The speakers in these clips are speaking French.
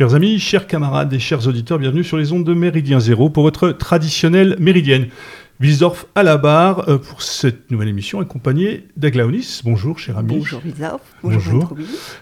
Chers amis, chers camarades et chers auditeurs, bienvenue sur les ondes de Méridien Zéro pour votre traditionnelle méridienne. Wilsdorf à la barre euh, pour cette nouvelle émission accompagnée d'Aglaonis. Bonjour, cher ami. Bonjour, Wilsdorf. Bonjour.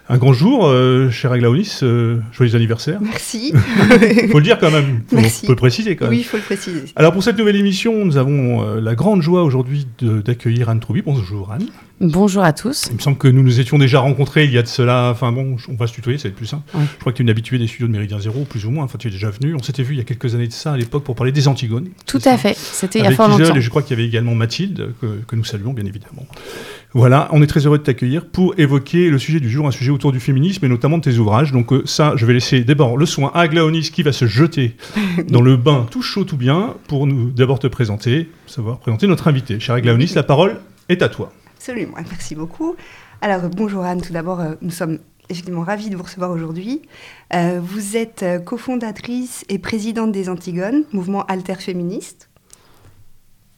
Un grand jour, euh, cher Aglaonis. Euh, joyeux anniversaire. Merci. Il faut le dire quand même. Faut, Merci. faut le préciser quand même. Oui, il faut le préciser. Alors pour cette nouvelle émission, nous avons euh, la grande joie aujourd'hui d'accueillir Anne Troubi. Bonjour Anne. Bonjour à tous. Il me semble que nous nous étions déjà rencontrés il y a de cela. Enfin bon, on va se tutoyer, ça va être plus simple. Oui. Je crois que tu es une habituée des studios de Méridien Zéro, plus ou moins. Enfin, tu es déjà venu. On s'était vu il y a quelques années de ça à l'époque pour parler des Antigones. Tout C'est à ça fait. C'était il y a fort Isole, longtemps. et je crois qu'il y avait également Mathilde, que, que nous saluons bien évidemment. Voilà, on est très heureux de t'accueillir pour évoquer le sujet du jour, un sujet autour du féminisme et notamment de tes ouvrages. Donc euh, ça, je vais laisser d'abord le soin à Aglaonis qui va se jeter dans le bain tout chaud, tout bien, pour nous d'abord te présenter, savoir présenter notre invité. Cher Aglaonis, la parole est à toi. Absolument, merci beaucoup. Alors, bonjour Anne, tout d'abord, euh, nous sommes effectivement ravis de vous recevoir aujourd'hui. Euh, vous êtes euh, cofondatrice et présidente des Antigones, mouvement alterféministe.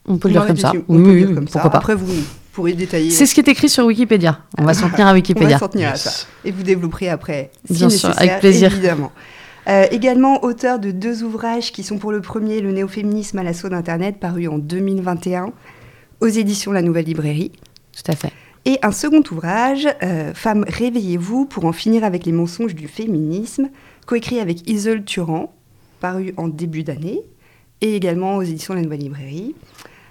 On peut le dire comme ça. On Oui, peut oui, oui, comme ça. pourquoi pas. Après, vous pourrez détailler. C'est ce qui est écrit sur Wikipédia. On va s'en tenir à On Wikipédia. va s'en tenir à ça. Et vous développerez après, si Bien sûr, avec plaisir. évidemment. Euh, également auteur de deux ouvrages qui sont pour le premier Le néo-féminisme à l'assaut d'Internet, paru en 2021 aux éditions La Nouvelle Librairie. Tout à fait. Et un second ouvrage, euh, Femmes, réveillez-vous pour en finir avec les mensonges du féminisme, coécrit avec Isolde Turan, paru en début d'année, et également aux éditions La Nouvelle Librairie.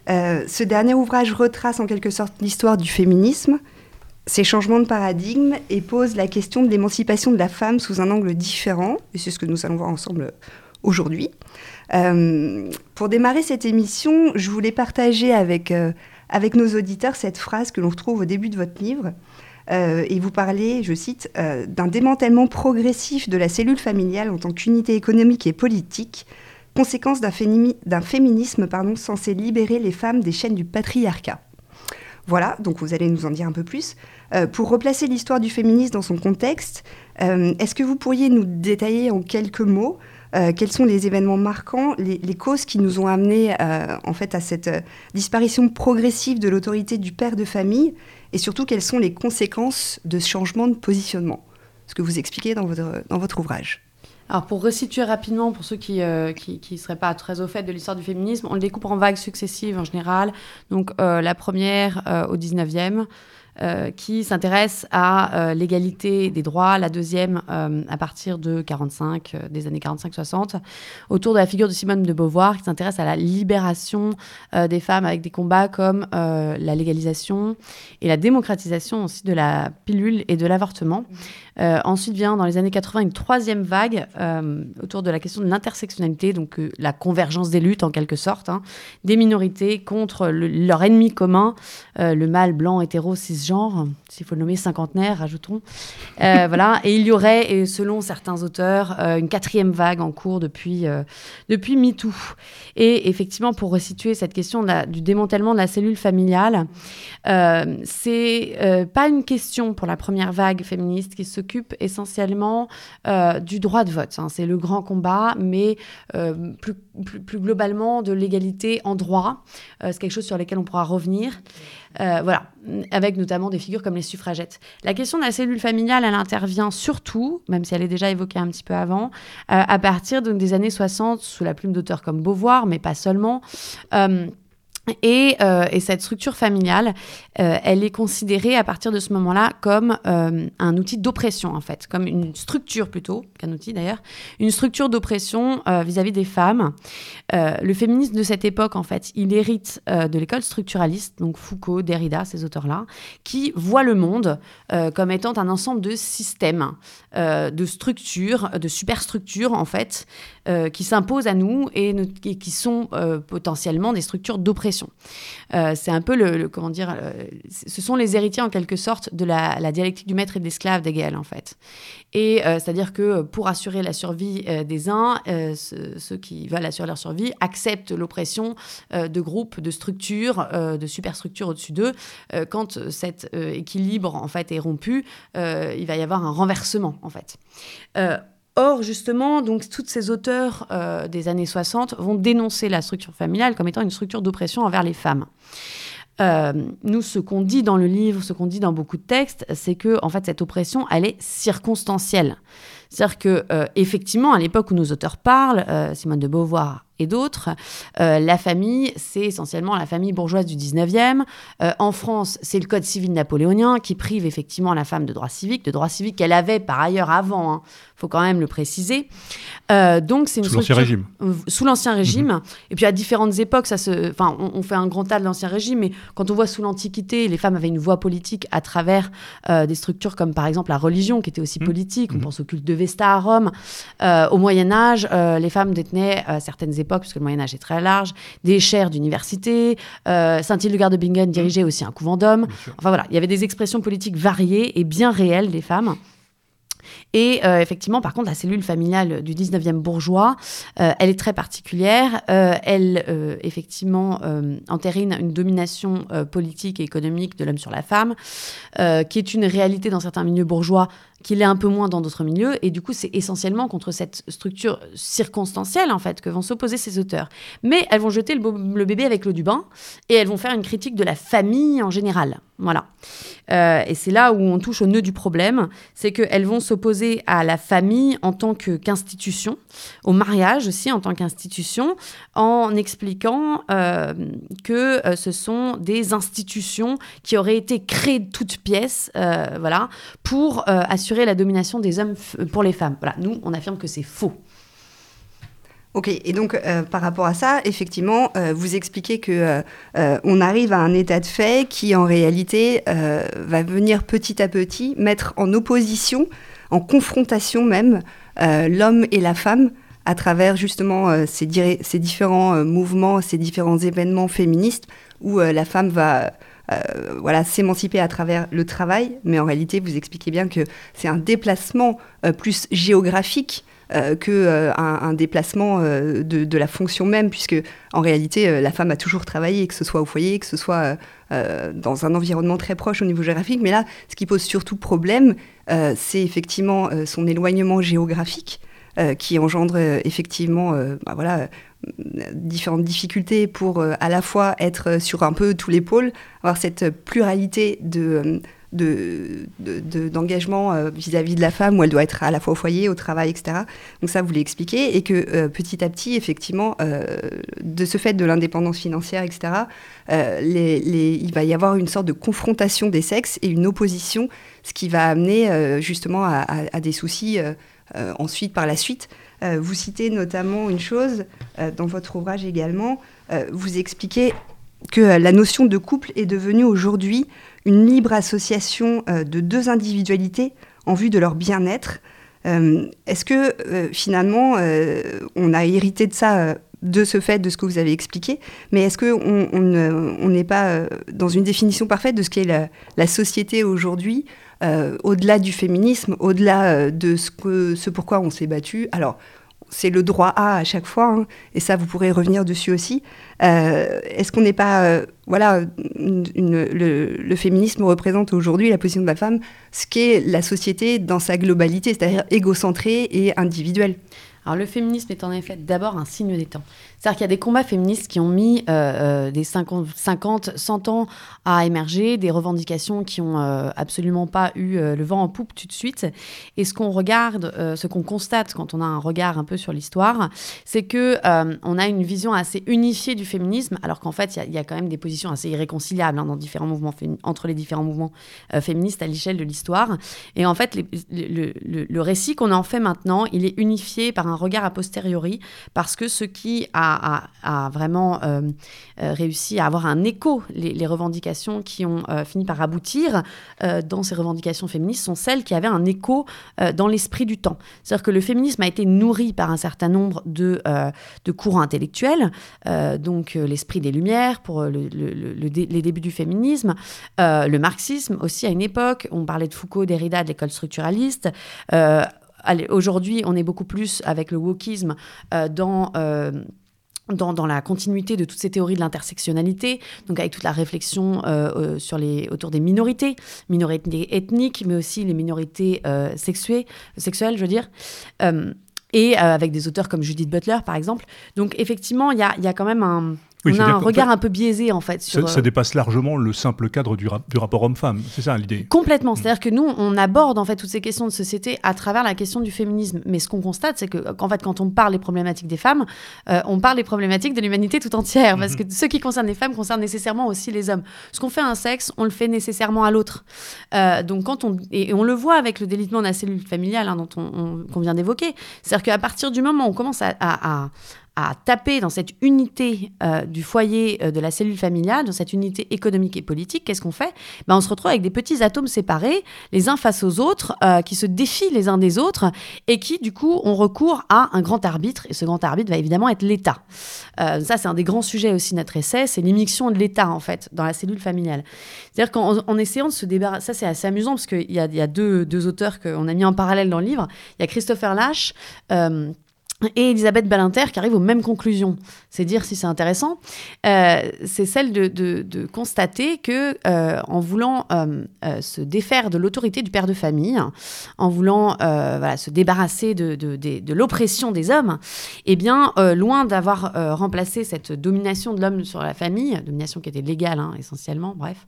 Euh, ce dernier ouvrage retrace en quelque sorte l'histoire du féminisme, ses changements de paradigme, et pose la question de l'émancipation de la femme sous un angle différent, et c'est ce que nous allons voir ensemble aujourd'hui. Euh, pour démarrer cette émission, je voulais partager avec, euh, avec nos auditeurs cette phrase que l'on retrouve au début de votre livre. Euh, et vous parlez, je cite, euh, d'un démantèlement progressif de la cellule familiale en tant qu'unité économique et politique, conséquence d'un féminisme pardon, censé libérer les femmes des chaînes du patriarcat. Voilà, donc vous allez nous en dire un peu plus. Euh, pour replacer l'histoire du féminisme dans son contexte, est-ce que vous pourriez nous détailler en quelques mots euh, quels sont les événements marquants, les, causes qui nous ont amenés euh, en fait à cette euh, disparition progressive de l'autorité du père de famille, et surtout quelles sont les conséquences de ce changement de positionnement? Ce que vous expliquez dans votre, dans votre ouvrage. Alors pour resituer rapidement, pour ceux qui ne qui, seraient pas très au fait de l'histoire du féminisme, on le découpe en vagues successives en général. Donc la première au 19e, euh, qui s'intéresse à euh, l'égalité des droits, la deuxième euh, à partir de 45, euh, des années 45-60, autour de la figure de Simone de Beauvoir, qui s'intéresse à la libération des femmes avec des combats comme la légalisation et la démocratisation aussi de la pilule et de l'avortement. Euh, ensuite vient dans les années 80 une troisième vague euh, autour de la question de l'intersectionnalité, donc euh, la convergence des luttes en quelque sorte, hein, des minorités contre le- leur ennemi commun, le mâle blanc hétéro cisgenre, s'il faut le nommer cinquantenaire, rajoutons. Voilà, et il y aurait, et selon certains auteurs, une quatrième vague en cours depuis, depuis MeToo. Et effectivement, pour resituer cette question de la- du démantèlement de la cellule familiale, c'est pas une question pour la première vague féministe qui s'occupe essentiellement euh, du droit de vote. hein. C'est le grand combat, mais euh, plus, plus, globalement de l'égalité en droit. Euh, c'est quelque chose sur lequel on pourra revenir. Voilà, avec notamment des figures comme les suffragettes. La question de la cellule familiale, elle intervient surtout, même si elle est déjà évoquée un petit peu avant, à partir donc, des années 60, sous la plume d'auteurs comme Beauvoir, mais pas seulement. Euh, et, et cette structure familiale, euh, elle est considérée à partir de ce moment-là comme euh, un outil d'oppression, en fait, comme une structure plutôt qu'un outil d'ailleurs, une structure d'oppression vis-à-vis des femmes. Le féminisme de cette époque, en fait, il hérite de l'école structuraliste, donc Foucault, Derrida, ces auteurs-là, qui voient le monde comme étant un ensemble de systèmes, de structures, de superstructures, en fait, qui s'imposent à nous et, qui sont potentiellement des structures d'oppression. Euh, c'est un peu le, comment dire, euh, ce sont les héritiers en quelque sorte de la, dialectique du maître et de l'esclave d'Hegel en fait. Et euh, c'est-à-dire que pour assurer la survie des uns, ce- ceux qui veulent assurer leur survie acceptent l'oppression de groupes, de structures, de superstructures au-dessus d'eux. Quand cet équilibre en fait est rompu, il va y avoir un renversement en fait. Euh, Or, justement, donc, toutes ces auteurs euh, des années 60 vont dénoncer la structure familiale comme étant une structure d'oppression envers les femmes. nous, ce qu'on dit dans le livre, ce qu'on dit dans beaucoup de textes, c'est que en fait cette oppression, elle est circonstancielle. C'est-à-dire que effectivement, à l'époque où nos auteurs parlent, Simone de Beauvoir et d'autres. Euh, la famille, c'est essentiellement la famille bourgeoise du 19e. Euh, en France, c'est le Code civil napoléonien qui prive effectivement la femme de droits civiques, de droits civiques qu'elle avait par ailleurs avant, il hein. faut quand même le préciser. Euh, donc c'est Sous l'ancien régime. Sous l'ancien régime. Mhm. Et puis à différentes époques, ça se... enfin, on, fait un grand tas de l'ancien régime, mais quand on voit sous l'Antiquité, les femmes avaient une voix politique à travers des structures comme par exemple la religion, qui était aussi mhm. politique. On mhm. pense au culte de Vesta à Rome. au Moyen Âge, les femmes détenaient certaines époques puisque le Moyen-Âge est très large, des chaires d'université. Euh, Saint-Hildegarde de Bingen dirigeait aussi un couvent d'hommes. Enfin voilà, il y avait des expressions politiques variées et bien réelles des femmes. Et euh, effectivement, par contre, la cellule familiale du 19e bourgeois, euh, elle est très particulière. elle, effectivement, entérine une domination politique et économique de l'homme sur la femme, qui est une réalité dans certains milieux bourgeois qu'il est un peu moins dans d'autres milieux. Et du coup, c'est essentiellement contre cette structure circonstancielle, en fait, que vont s'opposer ces auteurs. Mais elles vont jeter le, bébé avec l'eau du bain et elles vont faire une critique de la famille en général. Voilà. Euh, et c'est là où on touche au nœud du problème, c'est qu'elles vont s'opposer à la famille en tant qu'institution, au mariage aussi en tant qu'institution, en expliquant euh, que euh, ce sont des institutions qui auraient été créées de toutes pièces, voilà, pour assurer la domination des hommes pour les femmes. Voilà, nous, on affirme que c'est faux. Ok, et donc euh, par rapport à ça, effectivement, euh, vous expliquez que euh, on arrive à un état de fait qui, en réalité, va venir petit à petit mettre en opposition, en confrontation même, l'homme et la femme à travers justement ces, ces, différents mouvements, ces différents événements féministes où la femme va euh, voilà, s'émanciper à travers le travail, mais en réalité, vous expliquez bien que c'est un déplacement euh, plus géographique euh, que un, déplacement de, la fonction même, puisque en réalité, la femme a toujours travaillé, que ce soit au foyer, que ce soit dans un environnement très proche au niveau géographique. Mais là, ce qui pose surtout problème, c'est effectivement son éloignement géographique. qui engendre effectivement bah voilà, différentes difficultés pour euh, à la fois être sur un peu tous les pôles, avoir cette pluralité de d'engagement de, vis-à-vis de la femme où elle doit être à la fois au foyer, au travail, etc. Donc ça, vous l'expliquez, et que euh, petit à petit, effectivement, euh, de ce fait de l'indépendance financière, etc., il va y avoir une sorte de confrontation des sexes et une opposition, ce qui va amener justement à, des soucis ensuite, par la suite. Euh, vous citez notamment une chose euh, dans votre ouvrage également, euh, vous expliquez que la notion de couple est devenue aujourd'hui une libre association de deux individualités en vue de leur bien-être. Est-ce que finalement on a hérité de ça de ce fait, de ce que vous avez expliqué, mais est-ce qu'on n'est pas dans une définition parfaite de ce qu'est la, société aujourd'hui euh, au-delà du féminisme, au-delà euh, de ce, que, ce pourquoi on s'est battu? Alors, c'est le droit à à chaque fois, hein, et ça, vous pourrez revenir dessus aussi. Euh, est-ce qu'on n'est pas, voilà, le, féminisme représente aujourd'hui la position de la femme, ce qu'est la société dans sa globalité, c'est-à-dire égocentrée et individuelle? Alors le féminisme est en effet d'abord un signe des temps. C'est-à-dire qu'il y a des combats féministes qui ont mis euh, euh, des 50, 50, 100 ans à émerger, des revendications qui n'ont euh, absolument pas eu le vent en poupe tout de suite. Et ce qu'on regarde, ce qu'on constate quand on a un regard un peu sur l'histoire, c'est que on a une vision assez unifiée du féminisme, alors qu'en fait, il y, a quand même des positions assez irréconciliables hein, dans différents mouvements entre les différents mouvements féministes à l'échelle de l'histoire. Et en fait, le, le récit qu'on en fait maintenant, il est unifié par un regard a posteriori, parce que ce qui a a, vraiment euh, euh, réussi à avoir un écho. Les, revendications qui ont euh, fini par aboutir dans ces revendications féministes sont celles qui avaient un écho dans l'esprit du temps. C'est-à-dire que le féminisme a été nourri par un certain nombre de, de courants intellectuels, donc l'esprit des Lumières pour les débuts du féminisme, le marxisme aussi à une époque, on parlait de Foucault, Derrida, de l'école structuraliste. Aujourd'hui, on est beaucoup plus avec le wokisme dans dans, la continuité de toutes ces théories de l'intersectionnalité, donc avec toute la réflexion euh, euh, sur les, autour des minorités, minorités ethniques, mais aussi les minorités euh, sexuées, sexuelles, je veux dire, et avec des auteurs comme Judith Butler, par exemple. Donc effectivement, il y a, y a, quand même un, on a un regard un peu biaisé en fait. Sur, ça, ça, dépasse largement le simple cadre du, du rapport homme-femme, c'est ça l'idée Complètement, c'est-à-dire que nous, on aborde en fait toutes ces questions de société à travers la question du féminisme. Mais ce qu'on constate, c'est qu'en fait, quand on parle des problématiques des femmes, on parle des problématiques de l'humanité tout entière, parce que ce qui concerne les femmes concerne nécessairement aussi les hommes. Ce qu'on fait à un sexe, on le fait nécessairement à l'autre. donc quand on et, on le voit avec le délitement de la cellule familiale hein, dont on, qu'on vient d'évoquer, c'est-à-dire qu'à partir du moment où on commence à, à taper dans cette unité euh, du foyer euh, de la cellule familiale, dans cette unité économique et politique, qu'est-ce qu'on fait? Ben, On se retrouve avec des petits atomes séparés, les uns face aux autres, euh, qui se défient les uns des autres, et qui, du coup, ont recours à un grand arbitre, et ce grand arbitre va évidemment être l'État. ça, c'est un des grands sujets aussi de notre essai, c'est l'immixtion de l'État, en fait, dans la cellule familiale. C'est-à-dire qu'en essayant de se débarrasser, ça c'est assez amusant, parce qu'il y a, y a deux, deux auteurs qu'on a mis en parallèle dans le livre, il y a Christopher Lash, et Elisabeth Ballinter qui arrive aux mêmes conclusions. C'est dire si c'est intéressant. Euh, c'est celle de, constater que euh, en voulant euh, se défaire de l'autorité du père de famille, en voulant se débarrasser de, de l'oppression des hommes, eh bien, loin d'avoir remplacé cette domination de l'homme sur la famille, domination qui était légale hein, essentiellement, bref,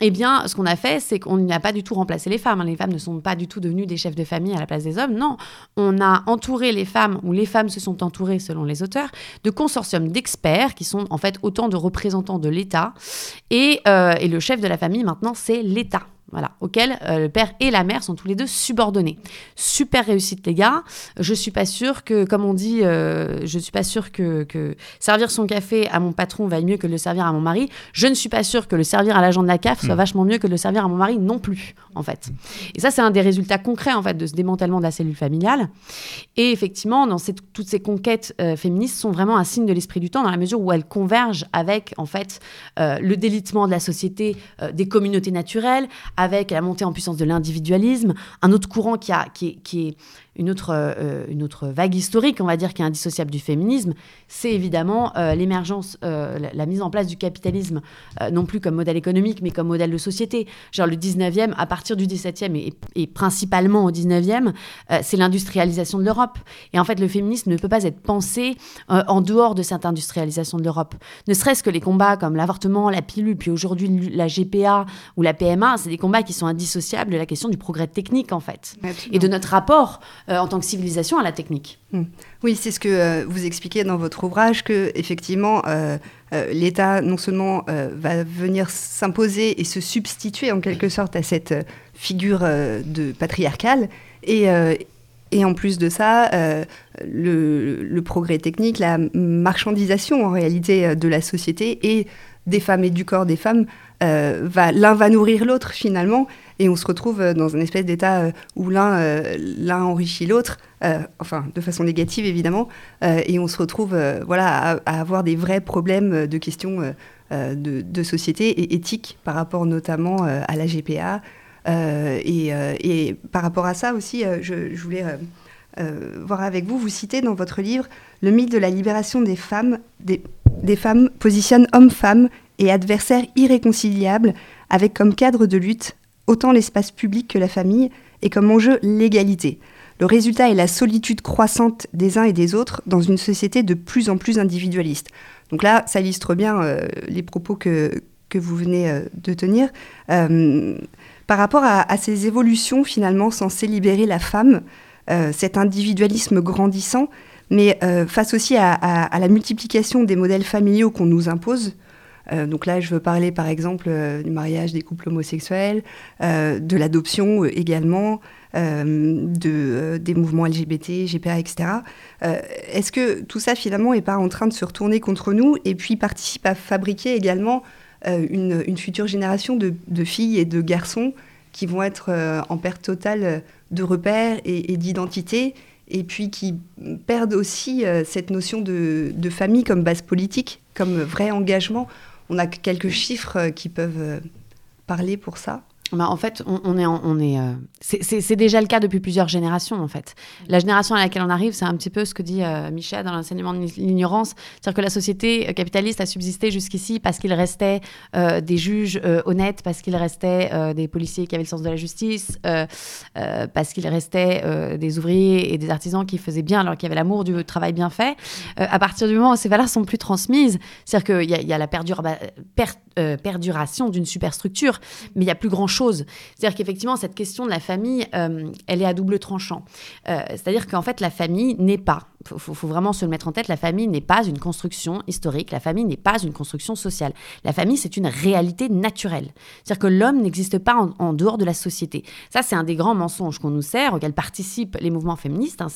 eh bien, ce qu'on a fait, c'est qu'on n'a pas du tout remplacé les femmes. Hein. Les femmes ne sont pas du tout devenues des chefs de famille à la place des hommes. Non, on a entouré les femmes, ou les femmes se sont entourées, selon les auteurs, de consortiums d'experts qui sont en fait autant de représentants de l'État. Et, euh, et le chef de la famille, maintenant, c'est l'État voilà, auquel euh, le père et la mère sont tous les deux subordonnés. Super réussite, les gars. Je suis pas sûre que, comme on dit, euh, je suis pas sûre que, que, servir son café à mon patron vaille mieux que le servir à mon mari. Je ne suis pas sûre que le servir à l'agent de la CAF soit mm. vachement mieux que le servir à mon mari non plus, en fait. Et ça, c'est un des résultats concrets, en fait, de ce démantèlement de la cellule familiale. Et effectivement, dans toutes ces conquêtes euh, féministes sont vraiment un signe de l'esprit du temps, dans la mesure où elles convergent avec, en fait, le délitement de la société, des communautés naturelles, avec la montée en puissance de l'individualisme, un autre courant qui, est une autre, euh, une autre vague historique, on va dire, qui est indissociable du féminisme, c'est évidemment euh, l'émergence, euh, la, mise en place du capitalisme, non plus comme modèle économique, mais comme modèle de société. Genre le 19e, à partir du 17e et, et principalement au 19e, c'est l'industrialisation de l'Europe. Et en fait, le féminisme ne peut pas être pensé en dehors de cette industrialisation de l'Europe. Ne serait-ce que les combats comme l'avortement, la pilule, puis aujourd'hui la GPA ou la PMA, c'est des combats qui sont indissociables de la question du progrès technique, en fait. Et de notre rapport euh, en tant que civilisation à la technique. Hmm. Oui, c'est ce que euh, vous expliquez dans votre ouvrage, que effectivement, euh, l'État non seulement va venir s'imposer et se substituer en quelque sorte à cette figure de patriarcale, et, et en plus de ça, le, progrès technique, la marchandisation en réalité de la société et des femmes et du corps des femmes, l'un va nourrir l'autre finalement et on se retrouve euh, dans un espèce d'état euh, où l'un euh, l'un enrichit l'autre, enfin de façon négative évidemment, et on se retrouve voilà à, avoir des vrais problèmes de questions de, société et éthique par rapport notamment à la GPA. Et, par rapport à ça aussi, je, je, voulais voir avec vous, vous citez dans votre livre le mythe de la libération des femmes, des, des femmes positionne hommes-femmes et adversaires irréconciliables avec comme cadre de lutte autant l'espace public que la famille, et comme enjeu l'égalité. Le résultat est la solitude croissante des uns et des autres dans une société de plus en plus individualiste. Donc là, ça illustre bien euh, les propos que, que vous venez euh, de tenir. Euh, par rapport à, ces évolutions finalement censées libérer la femme, cet individualisme grandissant, mais face aussi à, la multiplication des modèles familiaux qu'on nous impose, donc là, je veux parler par exemple euh, du mariage des couples homosexuels, euh, de l'adoption également, de, des mouvements LGBT, GPA, etc. Est-ce que tout ça finalement n'est pas en train de se retourner contre nous et puis participe à fabriquer également une, future génération de, filles et de garçons qui vont être en perte totale de repères et, d'identité et puis qui perdent aussi cette notion de, famille comme base politique, comme vrai engagement on a quelques chiffres euh, qui peuvent euh, parler pour ça bah, en fait, on, est, euh, c'est déjà le cas depuis plusieurs générations en fait. La génération à laquelle on arrive, c'est un petit peu ce que dit euh, Michel dans l'enseignement de l'ignorance, c'est-à-dire que la société euh, capitaliste a subsisté jusqu'ici parce qu'il restait des juges honnêtes, parce qu'il restait des policiers qui avaient le sens de la justice, parce qu'il restait des ouvriers et des artisans qui faisaient bien, alors qu'il y avait l'amour du travail bien fait. à partir du moment où ces valeurs sont plus transmises, c'est-à-dire qu'il y, a la perduration d'une superstructure, mais il y a plus grand chose c'est-à-dire qu'effectivement, cette question de la famille, euh, elle est à double tranchant. Euh, c'est-à-dire qu'en fait, la famille n'est pas, il faut, vraiment se le mettre en tête, la famille n'est pas une construction historique, la famille n'est pas une construction sociale. La famille, c'est une réalité naturelle. C'est-à-dire que l'homme n'existe pas en, dehors de la société. Ça, c'est un des grands mensonges qu'on nous sert, auxquels participent les mouvements féministes. Hein.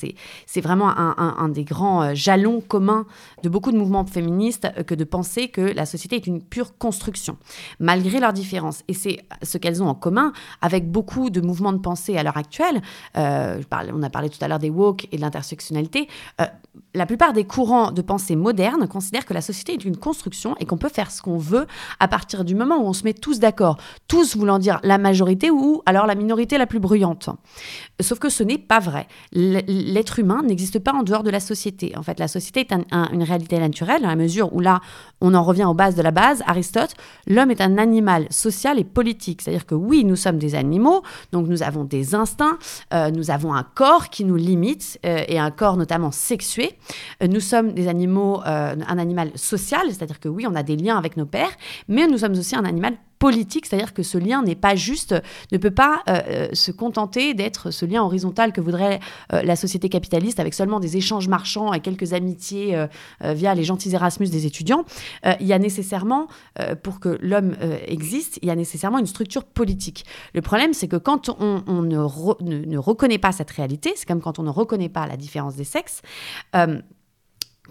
C'est vraiment un, des grands euh, jalons communs de beaucoup de mouvements féministes que de penser que la société est une pure construction, malgré leurs différences. Et c'est ce qu'elles ont en commun avec beaucoup de mouvements de pensée à l'heure actuelle. Euh, on a parlé tout à l'heure des woke et de l'intersectionnalité. Euh, la plupart des courants de pensée modernes considèrent que la société est une construction et qu'on peut faire ce qu'on veut à partir du moment où on se met tous d'accord. Tous voulant dire la majorité ou alors la minorité la plus bruyante. Sauf que ce n'est pas vrai. L'être humain n'existe pas en dehors de la société. En fait, la société est une réalité naturelle dans la mesure où là, on en revient aux bases de la base. Aristote, l'homme est un animal social et politique. C'est-à-dire que oui, nous sommes des animaux, donc nous avons des instincts, euh, nous avons un corps qui nous limite euh, et un corps notamment sexué. Euh, nous sommes des animaux, un animal social, c'est-à-dire que oui, on a des liens avec nos pères, mais nous sommes aussi un animal politique, c'est-à-dire que ce lien n'est pas juste, ne peut pas euh, euh, se contenter d'être ce lien horizontal que voudrait euh, la société capitaliste avec seulement des échanges marchands et quelques amitiés via les gentils Erasmus des étudiants. il y a nécessairement, pour que l'homme existe, il y a nécessairement une structure politique. Le problème, c'est que quand on, ne, ne, reconnaît pas cette réalité, c'est comme quand on ne reconnaît pas la différence des sexes,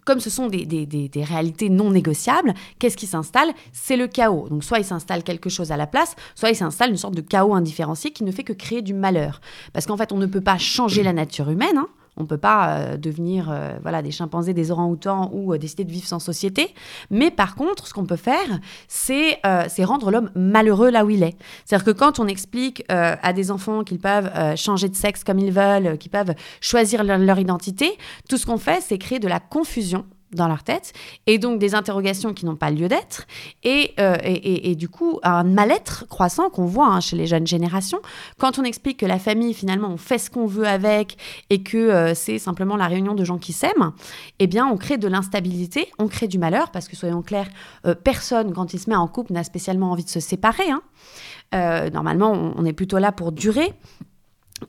comme ce sont des, réalités non négociables, qu'est-ce qui s'installe C'est le chaos. Donc soit il s'installe quelque chose à la place, soit il s'installe une sorte de chaos indifférencié qui ne fait que créer du malheur. Parce qu'en fait, on ne peut pas changer la nature humaine. Hein. On ne peut pas euh, devenir euh, voilà, des chimpanzés, des orang-outans ou euh, décider de vivre sans société. Mais par contre, ce qu'on peut faire, c'est rendre l'homme malheureux là où il est. C'est-à-dire que quand on explique à des enfants qu'ils peuvent changer de sexe comme ils veulent, qu'ils peuvent choisir leur identité, tout ce qu'on fait, c'est créer de la confusion dans leur tête, et donc des interrogations qui n'ont pas lieu d'être, et, euh, et, du coup un mal-être croissant qu'on voit hein, chez les jeunes générations. Quand on explique que la famille, finalement, on fait ce qu'on veut avec, et que euh, c'est simplement la réunion de gens qui s'aiment, eh bien, on crée de l'instabilité, on crée du malheur, parce que soyons clairs, euh, personne, quand il se met en couple, n'a spécialement envie de se séparer. Hein. normalement, on est plutôt là pour durer.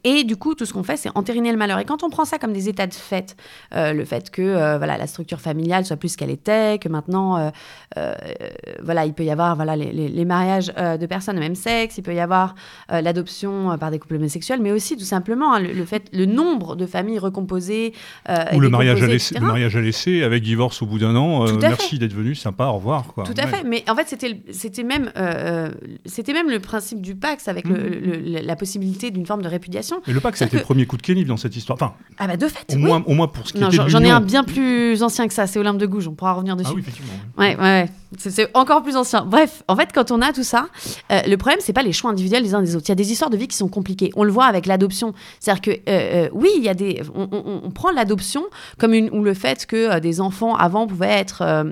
Et du coup, tout ce qu'on fait, c'est entériner le malheur. Et quand on prend ça comme des états de fait, euh, le fait que euh, voilà, la structure familiale soit plus qu'elle était, que maintenant, euh, voilà, il peut y avoir voilà, les, mariages de personnes de même sexe, il peut y avoir l'adoption par des couples homosexuels, mais aussi tout simplement hein, le, fait, le nombre de familles recomposées. Ou le mariage, à laisser, le mariage à laisser avec divorce au bout d'un an. merci d'être venu, sympa, au revoir. Quoi. Tout à fait. Mais en fait, c'était, c'était, même, c'était même le principe du Pax avec mmh. la possibilité d'une forme de répudiation et le Pax, ça a été le premier coup de Kenny dans cette histoire. Enfin, ah bah de fait. Au, moins, au moins pour ce qui non, était J'en ai un bien plus ancien que ça, c'est Olympe de Gouges, on pourra revenir dessus. Ah oui, effectivement. Ouais, ouais, ouais. C'est encore plus ancien. Bref, en fait, quand on a tout ça, euh, le problème, c'est pas les choix individuels des uns des autres. Il y a des histoires de vie qui sont compliquées. On le voit avec l'adoption. C'est-à-dire que, euh, euh, oui, il y a des. On, prend l'adoption comme ou le fait que des enfants avant pouvaient être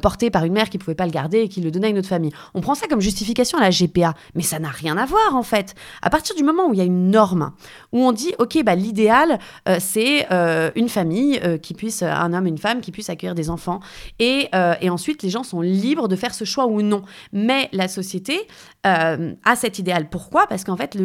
portés par une mère qui pouvait pas le garder et qui le donnait à une autre famille. On prend ça comme justification à la GPA. Mais ça n'a rien à voir, en fait. À partir du moment où il y a une norme, où on dit, OK, bah, l'idéal, c'est une famille qui puisse, un homme, une femme, qui puisse accueillir des enfants. Et, et ensuite, les gens sont libres libre de faire ce choix ou non. Mais la société euh, a cet idéal. Pourquoi? Parce qu'en fait,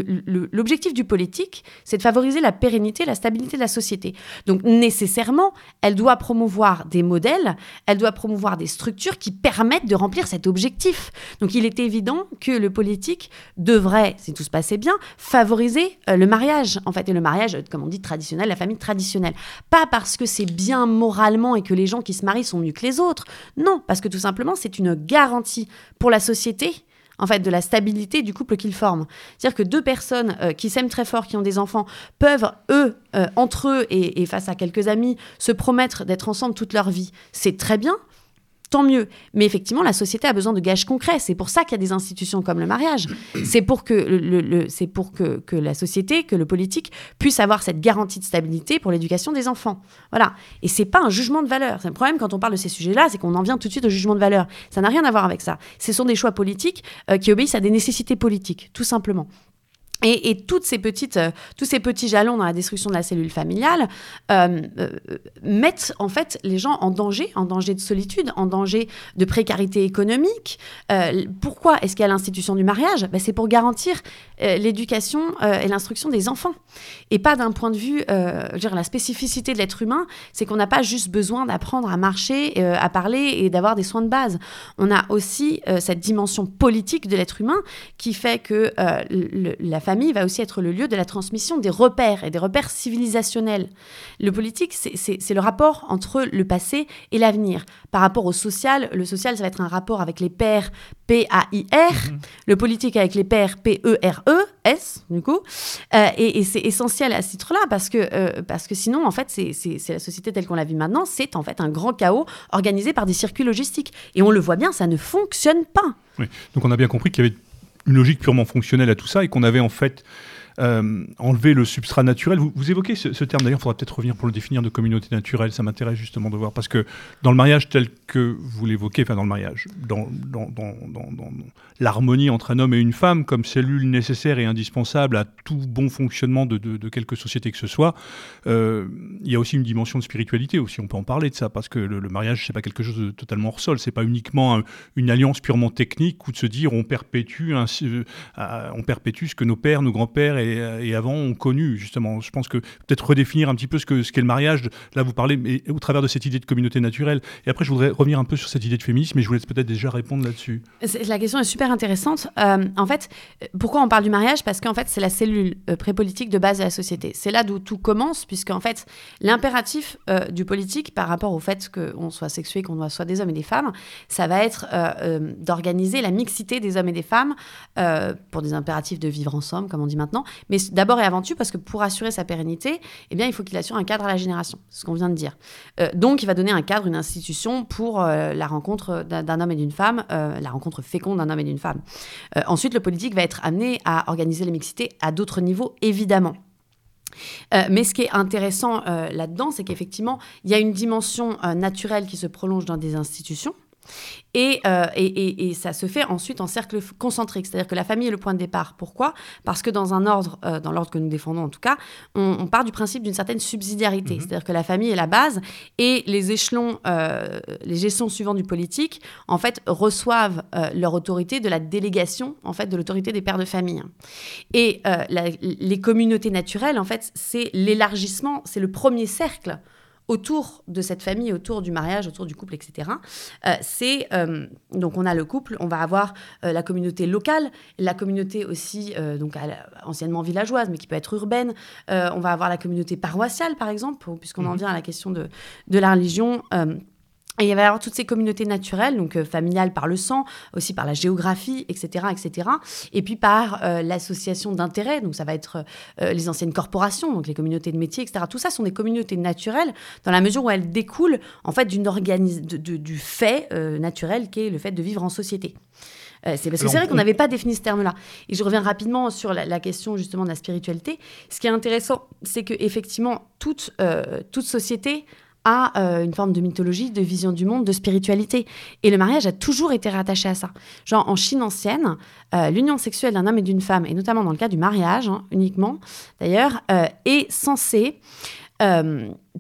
l'objectif du politique, c'est de favoriser la pérennité, la stabilité de la société. Donc nécessairement, elle doit promouvoir des modèles, elle doit promouvoir des structures qui permettent de remplir cet objectif. Donc il est évident que le politique devrait, si tout se passait bien, favoriser euh, le mariage, en fait, et le mariage, comme on dit, traditionnel, la famille traditionnelle. Pas parce que c'est bien moralement et que les gens qui se marient sont mieux que les autres. Non, parce que tout simplement, c'est c'est une garantie pour la société en fait, de la stabilité du couple qu'ils forment. C'est-à-dire que deux personnes euh, qui s'aiment très fort, qui ont des enfants, peuvent, eux, euh, entre eux et, face à quelques amis, se promettre d'être ensemble toute leur vie. C'est très bien. Tant mieux. Mais effectivement, la société a besoin de gages concrets. C'est pour ça qu'il y a des institutions comme le mariage. C'est pour que, le, c'est pour que, que, la société, que le politique puisse avoir cette garantie de stabilité pour l'éducation des enfants. Voilà. Et c'est pas un jugement de valeur. C'est le problème quand on parle de ces sujets-là, c'est qu'on en vient tout de suite au jugement de valeur. Ça n'a rien à voir avec ça. Ce sont des choix politiques euh, qui obéissent à des nécessités politiques, tout simplement. Et, toutes ces petites, euh, tous ces petits jalons dans la destruction de la cellule familiale euh, euh, mettent en fait les gens en danger, en danger de solitude, en danger de précarité économique. pourquoi est-ce qu'il y a l'institution du mariage? Ben, C'est pour garantir l'éducation et l'instruction des enfants. Et pas d'un point de vue, je dire, la spécificité de l'être humain, c'est qu'on n'a pas juste besoin d'apprendre à marcher, à parler et d'avoir des soins de base. On a aussi cette dimension politique de l'être humain qui fait que le, la famille va aussi être le lieu de la transmission des repères et des repères civilisationnels. Le politique, c'est le rapport entre le passé et l'avenir. Par rapport au social, le social, ça va être un rapport avec les pères P-A-I-R, mhm. le politique avec les pères P-E-R-E-S, du coup. Euh, et, c'est essentiel à ce titre-là parce, que euh, parce que sinon, en fait, c'est la société telle qu'on la vit maintenant, c'est en fait un grand chaos organisé par des circuits logistiques. Et on le voit bien, ça ne fonctionne pas. Oui. Donc on a bien compris qu'il y avait une logique purement fonctionnelle à tout ça et qu'on avait en fait euh, enlever le substrat naturel. Vous, évoquez ce, terme, d'ailleurs, il faudra peut-être revenir pour le définir de communauté naturelle, ça m'intéresse justement de voir, parce que dans le mariage tel que vous l'évoquez, enfin dans le mariage, dans, l'harmonie entre un homme et une femme comme cellule nécessaire et indispensable à tout bon fonctionnement de, quelque société que ce soit, euh, il y a aussi une dimension de spiritualité aussi, on peut en parler de ça, parce que le, mariage, c'est pas quelque chose de totalement hors sol, c'est pas uniquement une alliance purement technique ou de se dire on perpétue, euh, on perpétue ce que nos pères, nos grands-pères et euh, et, avant ont connu, justement. Je pense que peut-être redéfinir un petit peu ce qu'est ce qu'est le mariage. Là, vous parlez au travers de cette idée de communauté naturelle. Et après, je voudrais revenir un peu sur cette idée de féminisme, mais je vous laisse peut-être déjà répondre là-dessus. La question est super intéressante. Euh, en fait, pourquoi on parle du mariage? Parce qu'en fait, c'est la cellule euh, prépolitique de base de la société. C'est là d'où tout commence, puisque en fait, l'impératif du politique par rapport au fait qu'on soit sexué, qu'on soit des hommes et des femmes, ça va être d'organiser la mixité des hommes et des femmes pour des impératifs de vivre ensemble, comme on dit maintenant, mais d'abord et avant tout, parce que pour assurer sa pérennité, eh bien, il faut qu'il assure un cadre à la génération. C'est ce qu'on vient de dire. Euh, donc, il va donner un cadre, une institution pour euh, la rencontre d'un homme et d'une femme, euh, la rencontre féconde d'un homme et d'une femme. ensuite, le politique va être amené à organiser la mixité à d'autres niveaux, évidemment. mais ce qui est intéressant là-dedans, c'est qu'effectivement, il y a une dimension naturelle qui se prolonge dans des institutions, euh, et, et, et, ça se fait ensuite en cercle concentrique, c'est-à-dire que la famille est le point de départ. Pourquoi? Parce que dans un ordre, euh, dans l'ordre que nous défendons en tout cas, on, part du principe d'une certaine subsidiarité, mhm. c'est-à-dire que la famille est la base et les échelons, euh, les gestions suivantes du politique, en fait, reçoivent leur autorité de la délégation, en fait, de l'autorité des pères de famille. Et les communautés naturelles, en fait, c'est l'élargissement, c'est le premier cercle autour de cette famille, autour du mariage, autour du couple, etc. Euh, c'est euh, donc on a le couple, on va avoir euh, la communauté locale, la communauté aussi donc anciennement villageoise, mais qui peut être urbaine. on va avoir la communauté paroissiale, par exemple, puisqu'on en mhm. vient à la question de, de la religion. Et il va y avoir toutes ces communautés naturelles, donc euh, familiales par le sang, aussi par la géographie, etc., etc. Et puis par euh, l'association d'intérêts, donc ça va être euh, les anciennes corporations, donc les communautés de métiers, etc. Tout ça sont des communautés naturelles dans la mesure où elles découlent en fait d'une du fait naturel qui est le fait de vivre en société. c'est parce que c'est vrai qu'on n'avait pas défini ce terme-là. Et je reviens rapidement sur la, la, question justement de la spiritualité. Ce qui est intéressant, c'est que effectivement toute toute société à euh, une forme de mythologie, de vision du monde, de spiritualité. Et le mariage a toujours été rattaché à ça. Genre en Chine ancienne, euh, l'union sexuelle d'un homme et d'une femme, et notamment dans le cas du mariage hein, uniquement d'ailleurs, euh, est censée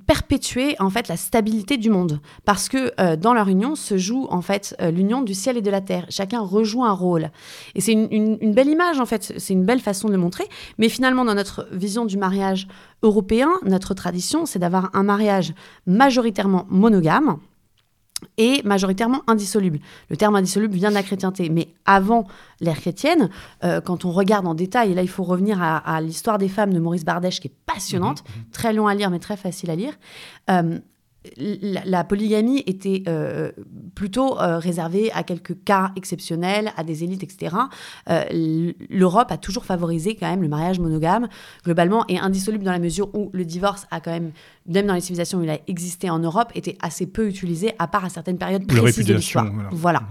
perpétuer en fait la stabilité du monde. Parce que euh, dans leur union se joue en fait euh, l'union du ciel et de la terre. Chacun rejoue un rôle. Et c'est une, belle image en fait. C'est une belle façon de le montrer. Mais finalement dans notre vision du mariage européen notre tradition c'est d'avoir un mariage majoritairement monogame et majoritairement indissoluble. Le terme indissoluble vient de la chrétienté, mais avant l'ère chrétienne, euh, quand on regarde en détail, et là il faut revenir à, l'histoire des femmes de Maurice Bardèche, qui est passionnante, mhm, mhm. très long à lire, mais très facile à lire, euh, la, polygamie était euh, plutôt réservée à quelques cas exceptionnels, à des élites, etc. L'Europe a toujours favorisé quand même le mariage monogame, globalement, et indissoluble dans la mesure où le divorce a quand même même dans les civilisations où il a existé en Europe, était assez peu utilisé, à part à certaines périodes précises de l'histoire. Voilà. Mhm.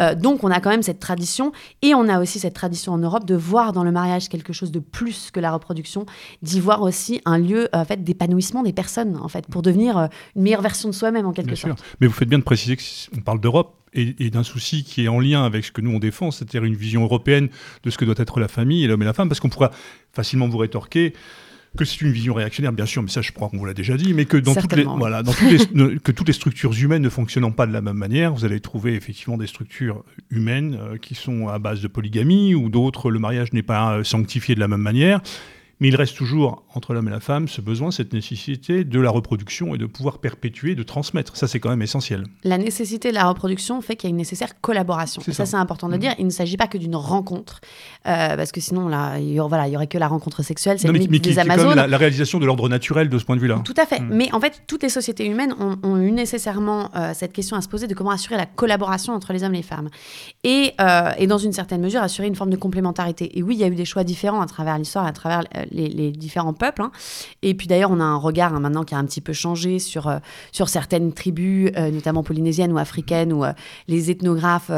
Euh, donc on a quand même cette tradition, et on a aussi cette tradition en Europe de voir dans le mariage quelque chose de plus que la reproduction, d'y voir aussi un lieu en fait, d'épanouissement des personnes, en fait, pour devenir euh, une meilleure version de soi-même en quelque bien sorte. Sûr. Mais vous faites bien de préciser qu'on parle d'Europe et, d'un souci qui est en lien avec ce que nous on défend, c'est-à-dire une vision européenne de ce que doit être la famille et l'homme et la femme, parce qu'on pourra facilement vous rétorquer que c'est une vision réactionnaire, bien sûr, mais ça je crois qu'on vous l'a déjà dit, mais que dans, toutes les, voilà, dans toutes les, que toutes les structures humaines ne fonctionnant pas de la même manière, vous allez trouver effectivement des structures humaines euh, qui sont à base de polygamie, ou d'autres, le mariage n'est pas sanctifié de la même manière. Mais il reste toujours, entre l'homme et la femme, ce besoin, cette nécessité de la reproduction et de pouvoir perpétuer, de transmettre. Ça, c'est quand même essentiel. La nécessité de la reproduction fait qu'il y a une nécessaire collaboration. ça, c'est important de le mmh. dire. Il ne s'agit pas que d'une rencontre, euh, parce que sinon, là, il y, aurait, voilà, il y aurait que la rencontre sexuelle. C'est mais, mais des Amazones. la, la, réalisation de l'ordre naturel de ce point de vue-là. Tout à fait. Mmh. Mais en fait, toutes les sociétés humaines ont, eu nécessairement euh, cette question à se poser de comment assurer la collaboration entre les hommes et les femmes. Et, euh, et dans une certaine mesure, assurer une forme de complémentarité. Et oui, il y a eu des choix différents à travers l'histoire, à travers les différents peuples. Hein. Et puis d'ailleurs, on a un regard hein, maintenant qui a un petit peu changé sur, euh, sur certaines tribus, euh, notamment polynésiennes ou africaines, où euh, les ethnographes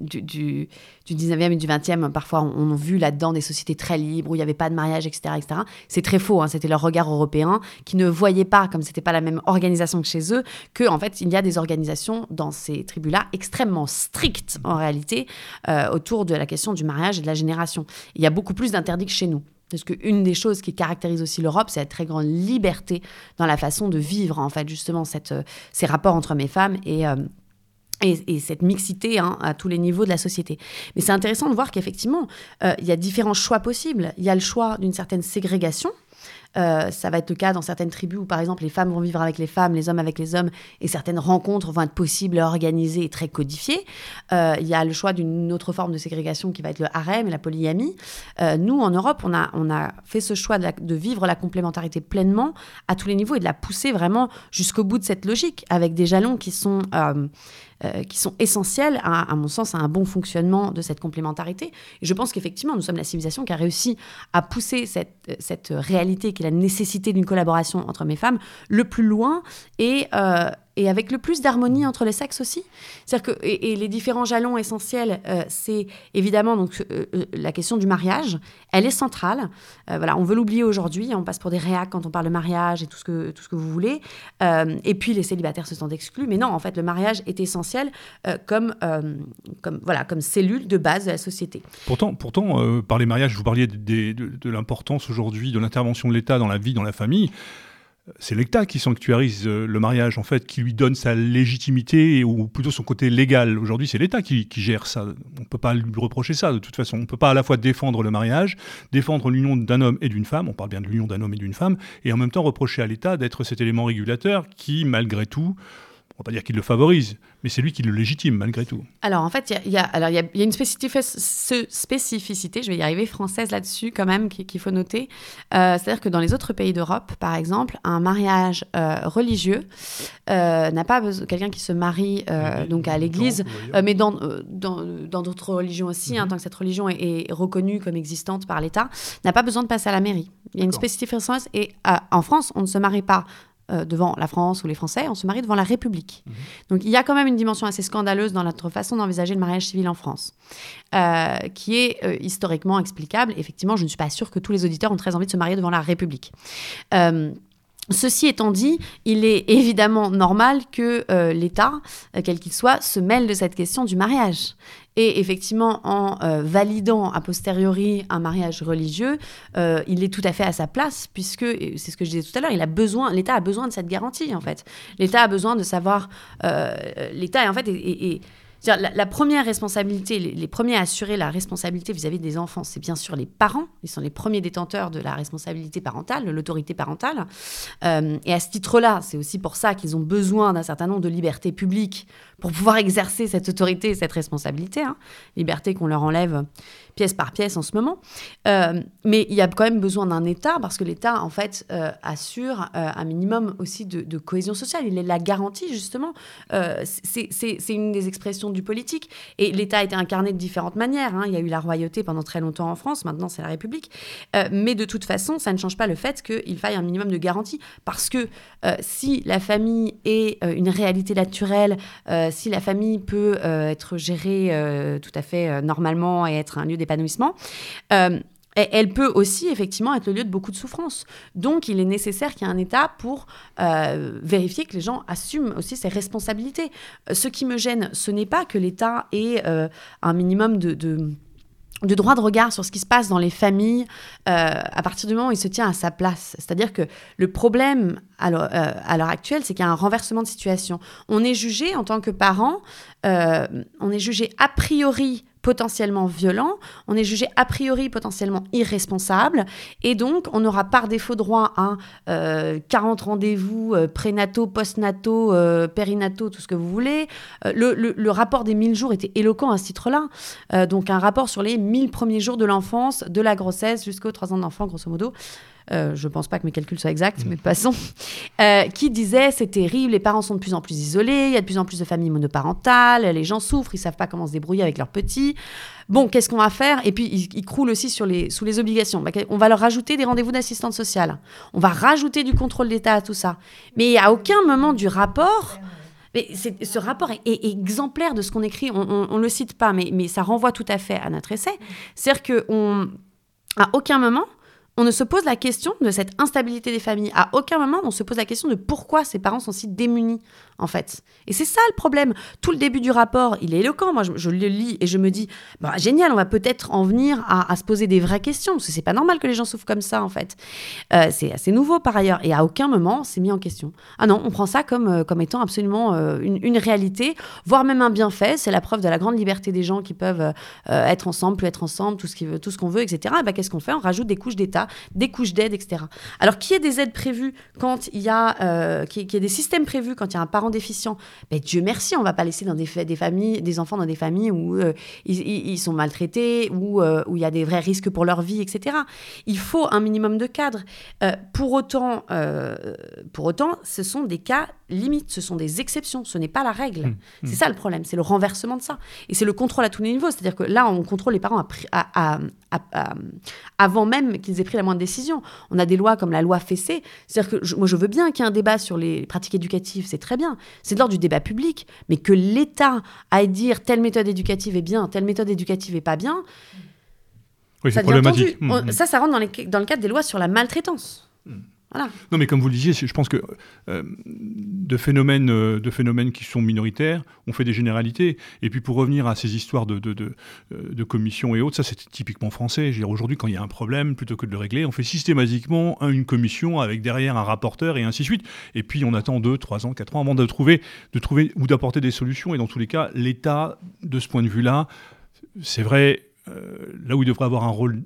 du, du, 19e et du 20e, parfois, on, a vu là-dedans des sociétés très libres, où il n'y avait pas de mariage, etc. etc. C'est très faux, hein. c'était leur regard européen, qui ne voyait pas, comme c'était pas la même organisation que chez eux, que en fait, il y a des organisations dans ces tribus-là extrêmement strictes, en réalité, autour de la question du mariage et de la génération. Il y a beaucoup plus d'interdits que chez nous. Parce qu'une des choses qui caractérise aussi l'Europe, c'est la très grande liberté dans la façon de vivre, en fait, justement, euh, ces rapports entre mes femmes et, euh, et, cette mixité hein, à tous les niveaux de la société. Mais c'est intéressant de voir qu'effectivement, euh, il y a différents choix possibles. Il y a le choix d'une certaine ségrégation, euh, ça va être le cas dans certaines tribus où, par exemple, les femmes vont vivre avec les femmes, les hommes avec les hommes, et certaines rencontres vont être possibles, organisées et très codifiées. Euh, il y a le choix d'une autre forme de ségrégation qui va être le harem et la polygamie. Euh, nous, en Europe, on a, on a fait ce choix de, vivre la complémentarité pleinement à tous les niveaux et de la pousser vraiment jusqu'au bout de cette logique, avec des jalons qui sont... qui sont essentiels, à, mon sens, à un bon fonctionnement de cette complémentarité. Et je pense qu'effectivement, nous sommes la civilisation qui a réussi à pousser cette, cette réalité la nécessité d'une collaboration entre mes femmes, le plus loin et, euh, et avec le plus d'harmonie entre les sexes aussi. C'est-à-dire que et, les différents jalons essentiels, euh, c'est évidemment donc euh, la question du mariage. Elle est centrale. voilà, on veut l'oublier aujourd'hui. On passe pour des réacs quand on parle de mariage et tout ce que tout ce que vous voulez. et puis les célibataires se sentent exclus. Mais non, en fait, le mariage est essentiel comme comme voilà comme cellule de base de la société. Pourtant, pourtant, par les mariages, vous parliez de, de l'importance aujourd'hui de l'intervention de l'État dans la vie, dans la famille, c'est l'État qui sanctuarise euh, le mariage, en fait, qui lui donne sa légitimité, ou plutôt son côté légal. Aujourd'hui, c'est l'État qui, gère ça. On ne peut pas lui reprocher ça, de toute façon. On ne peut pas à la fois défendre le mariage, défendre l'union d'un homme et d'une femme, on parle bien de l'union d'un homme et d'une femme, et en même temps reprocher à l'État d'être cet élément régulateur qui, malgré tout, on va pas dire qu'il le favorise, mais c'est lui qui le légitime malgré tout. Alors en fait, il y, a, une spécificité, je vais y arriver, française là-dessus quand même, qu'il faut noter. Euh, c'est-à-dire que dans les autres pays d'Europe, par exemple, un mariage euh, religieux euh, n'a pas besoin, quelqu'un qui se marie donc à l'église, mais dans dans d'autres religions aussi, hein, mhm. tant que cette religion est, reconnue comme existante par l'État, n'a pas besoin de passer à la mairie. Il y a une spécificité française et en France, on ne se marie pas euh, devant la France ou les Français, on se marie devant la République. Mhm. Donc il y a quand même une dimension assez scandaleuse dans notre façon d'envisager le mariage civil en France, euh, qui est euh, historiquement explicable. Effectivement, je ne suis pas sûre que tous les auditeurs ont très envie de se marier devant la République. Ceci étant dit, il est évidemment normal que l'État, quel qu'il soit, se mêle de cette question du mariage. Et effectivement, en euh, validant a posteriori un mariage religieux, euh, il est tout à fait à sa place, puisque, c'est ce que je disais tout à l'heure, il a besoin, l'État a besoin de cette garantie, en fait. L'État a besoin de savoir, euh, l'État, en fait, est, la, première responsabilité, les, premiers à assurer la responsabilité vis-à-vis des enfants, c'est bien sûr les parents. Ils sont les premiers détenteurs de la responsabilité parentale, de l'autorité parentale. et à ce titre-là, c'est aussi pour ça qu'ils ont besoin d'un certain nombre de libertés publiques pour pouvoir exercer cette autorité et cette responsabilité. Hein. Liberté qu'on leur enlève pièce par pièce en ce moment. Euh, mais il y a quand même besoin d'un État parce que l'État, en fait, euh, assure euh, un minimum aussi de, cohésion sociale. Il est la garantie, justement. c'est une des expressions du politique. Et l'État a été incarné de différentes manières. Hein. Il y a eu la royauté pendant très longtemps en France, maintenant c'est la République. mais de toute façon, ça ne change pas le fait qu'il faille un minimum de garantie. Parce que si la famille est une réalité naturelle, si la famille peut être gérée tout à fait normalement et être un lieu d'épanouissement, euh, elle peut aussi effectivement être le lieu de beaucoup de souffrance. Donc il est nécessaire qu'il y ait un État pour euh, vérifier que les gens assument aussi ses responsabilités. Euh, ce qui me gêne, ce n'est pas que l'État ait un minimum de droit de regard sur ce qui se passe dans les familles à partir du moment où il se tient à sa place. C'est-à-dire que le problème à l'heure actuelle, c'est qu'il y a un renversement de situation. On est jugé en tant que parent, on est jugé a priori potentiellement violent, on est jugé a priori potentiellement irresponsable, et donc on aura par défaut droit à 40 euh, rendez-vous euh, prénataux, postnataux, euh, périnataux, tout ce que vous voulez. Le, rapport des 1000 jours était éloquent à ce titre-là, donc un rapport sur les 1000 premiers jours de l'enfance, de la grossesse jusqu'aux 3 ans d'enfant, grosso modo. Euh, je ne pense pas que mes calculs soient exacts, mais passons, euh, qui disait c'est terrible, les parents sont de plus en plus isolés, il y a de plus en plus de familles monoparentales, les gens souffrent, ils savent pas comment se débrouiller avec leurs petits. Bon, qu'est-ce qu'on va faire? Et puis ils, croulent aussi sur les, sous les obligations. Bah, on va leur rajouter des rendez-vous d'assistante sociale. On va rajouter du contrôle d'État à tout ça. Mais à aucun moment du rapport. Mais ce rapport est, exemplaire de ce qu'on écrit. On ne le cite pas, mais, mais ça renvoie tout à fait à notre essai. C'est-à-dire qu'à aucun moment, on ne se pose la question de cette instabilité des familles. À aucun moment, on se pose la question de pourquoi ces parents sont si démunis en fait. Et c'est ça le problème. Tout le début du rapport, il est éloquent. Moi, je, le lis et je me dis, bah, génial, on va peut-être en venir à, se poser des vraies questions, parce que c'est pas normal que les gens souffrent comme ça, en fait. Euh, c'est assez nouveau par ailleurs, et à aucun moment c'est mis en question. Ah non, on prend ça comme, euh, comme étant absolument euh, une, réalité, voire même un bienfait. C'est la preuve de la grande liberté des gens qui peuvent être ensemble, plus être ensemble, tout ce qu'on veut, qu'on veut, etc. Et bah, qu'est-ce qu'on fait? On rajoute des couches d'État, des couches d'aide, etc. Alors, qui est des aides prévues quand il y a, qui, des systèmes prévus quand il y a un parent déficient, ben, Dieu merci, on va pas laisser dans des, des familles, des enfants dans des familles où euh, ils, sont maltraités, où, euh, où il y a des vrais risques pour leur vie, etc. Il faut un minimum de cadre. Euh, pour, autant, pour autant, ce sont des cas limites, ce sont des exceptions, ce n'est pas la règle. Mmh, mmh. C'est ça le problème, c'est le renversement de ça. Et c'est le contrôle à tous les niveaux. C'est-à-dire que là, on contrôle les parents à, avant même qu'ils aient pris la moindre décision. On a des lois comme la loi Fessé. C'est-à-dire que moi, je veux bien qu'il y ait un débat sur les pratiques éducatives, c'est très bien. C'est lors du débat public. Mais que l'État aille dire telle méthode éducative est bien, telle méthode éducative est pas bien. Oui, c'est problématique. Mmh, ça, ça rentre dans, dans le cadre des lois sur la maltraitance. Non, mais comme vous le disiez, je pense que euh, de, phénomènes, euh, de phénomènes qui sont minoritaires, on fait des généralités. Et puis pour revenir à ces histoires de, euh, commissions et autres, ça c'est typiquement français. Aujourd'hui, quand il y a un problème, plutôt que de le régler, on fait systématiquement une commission avec derrière un rapporteur et ainsi de suite. Et puis on attend 2, 3 ans, 4 ans avant de trouver, de trouver ou d'apporter des solutions. Et dans tous les cas, l'État, de ce point de vue-là, c'est vrai, là où il devrait avoir un rôle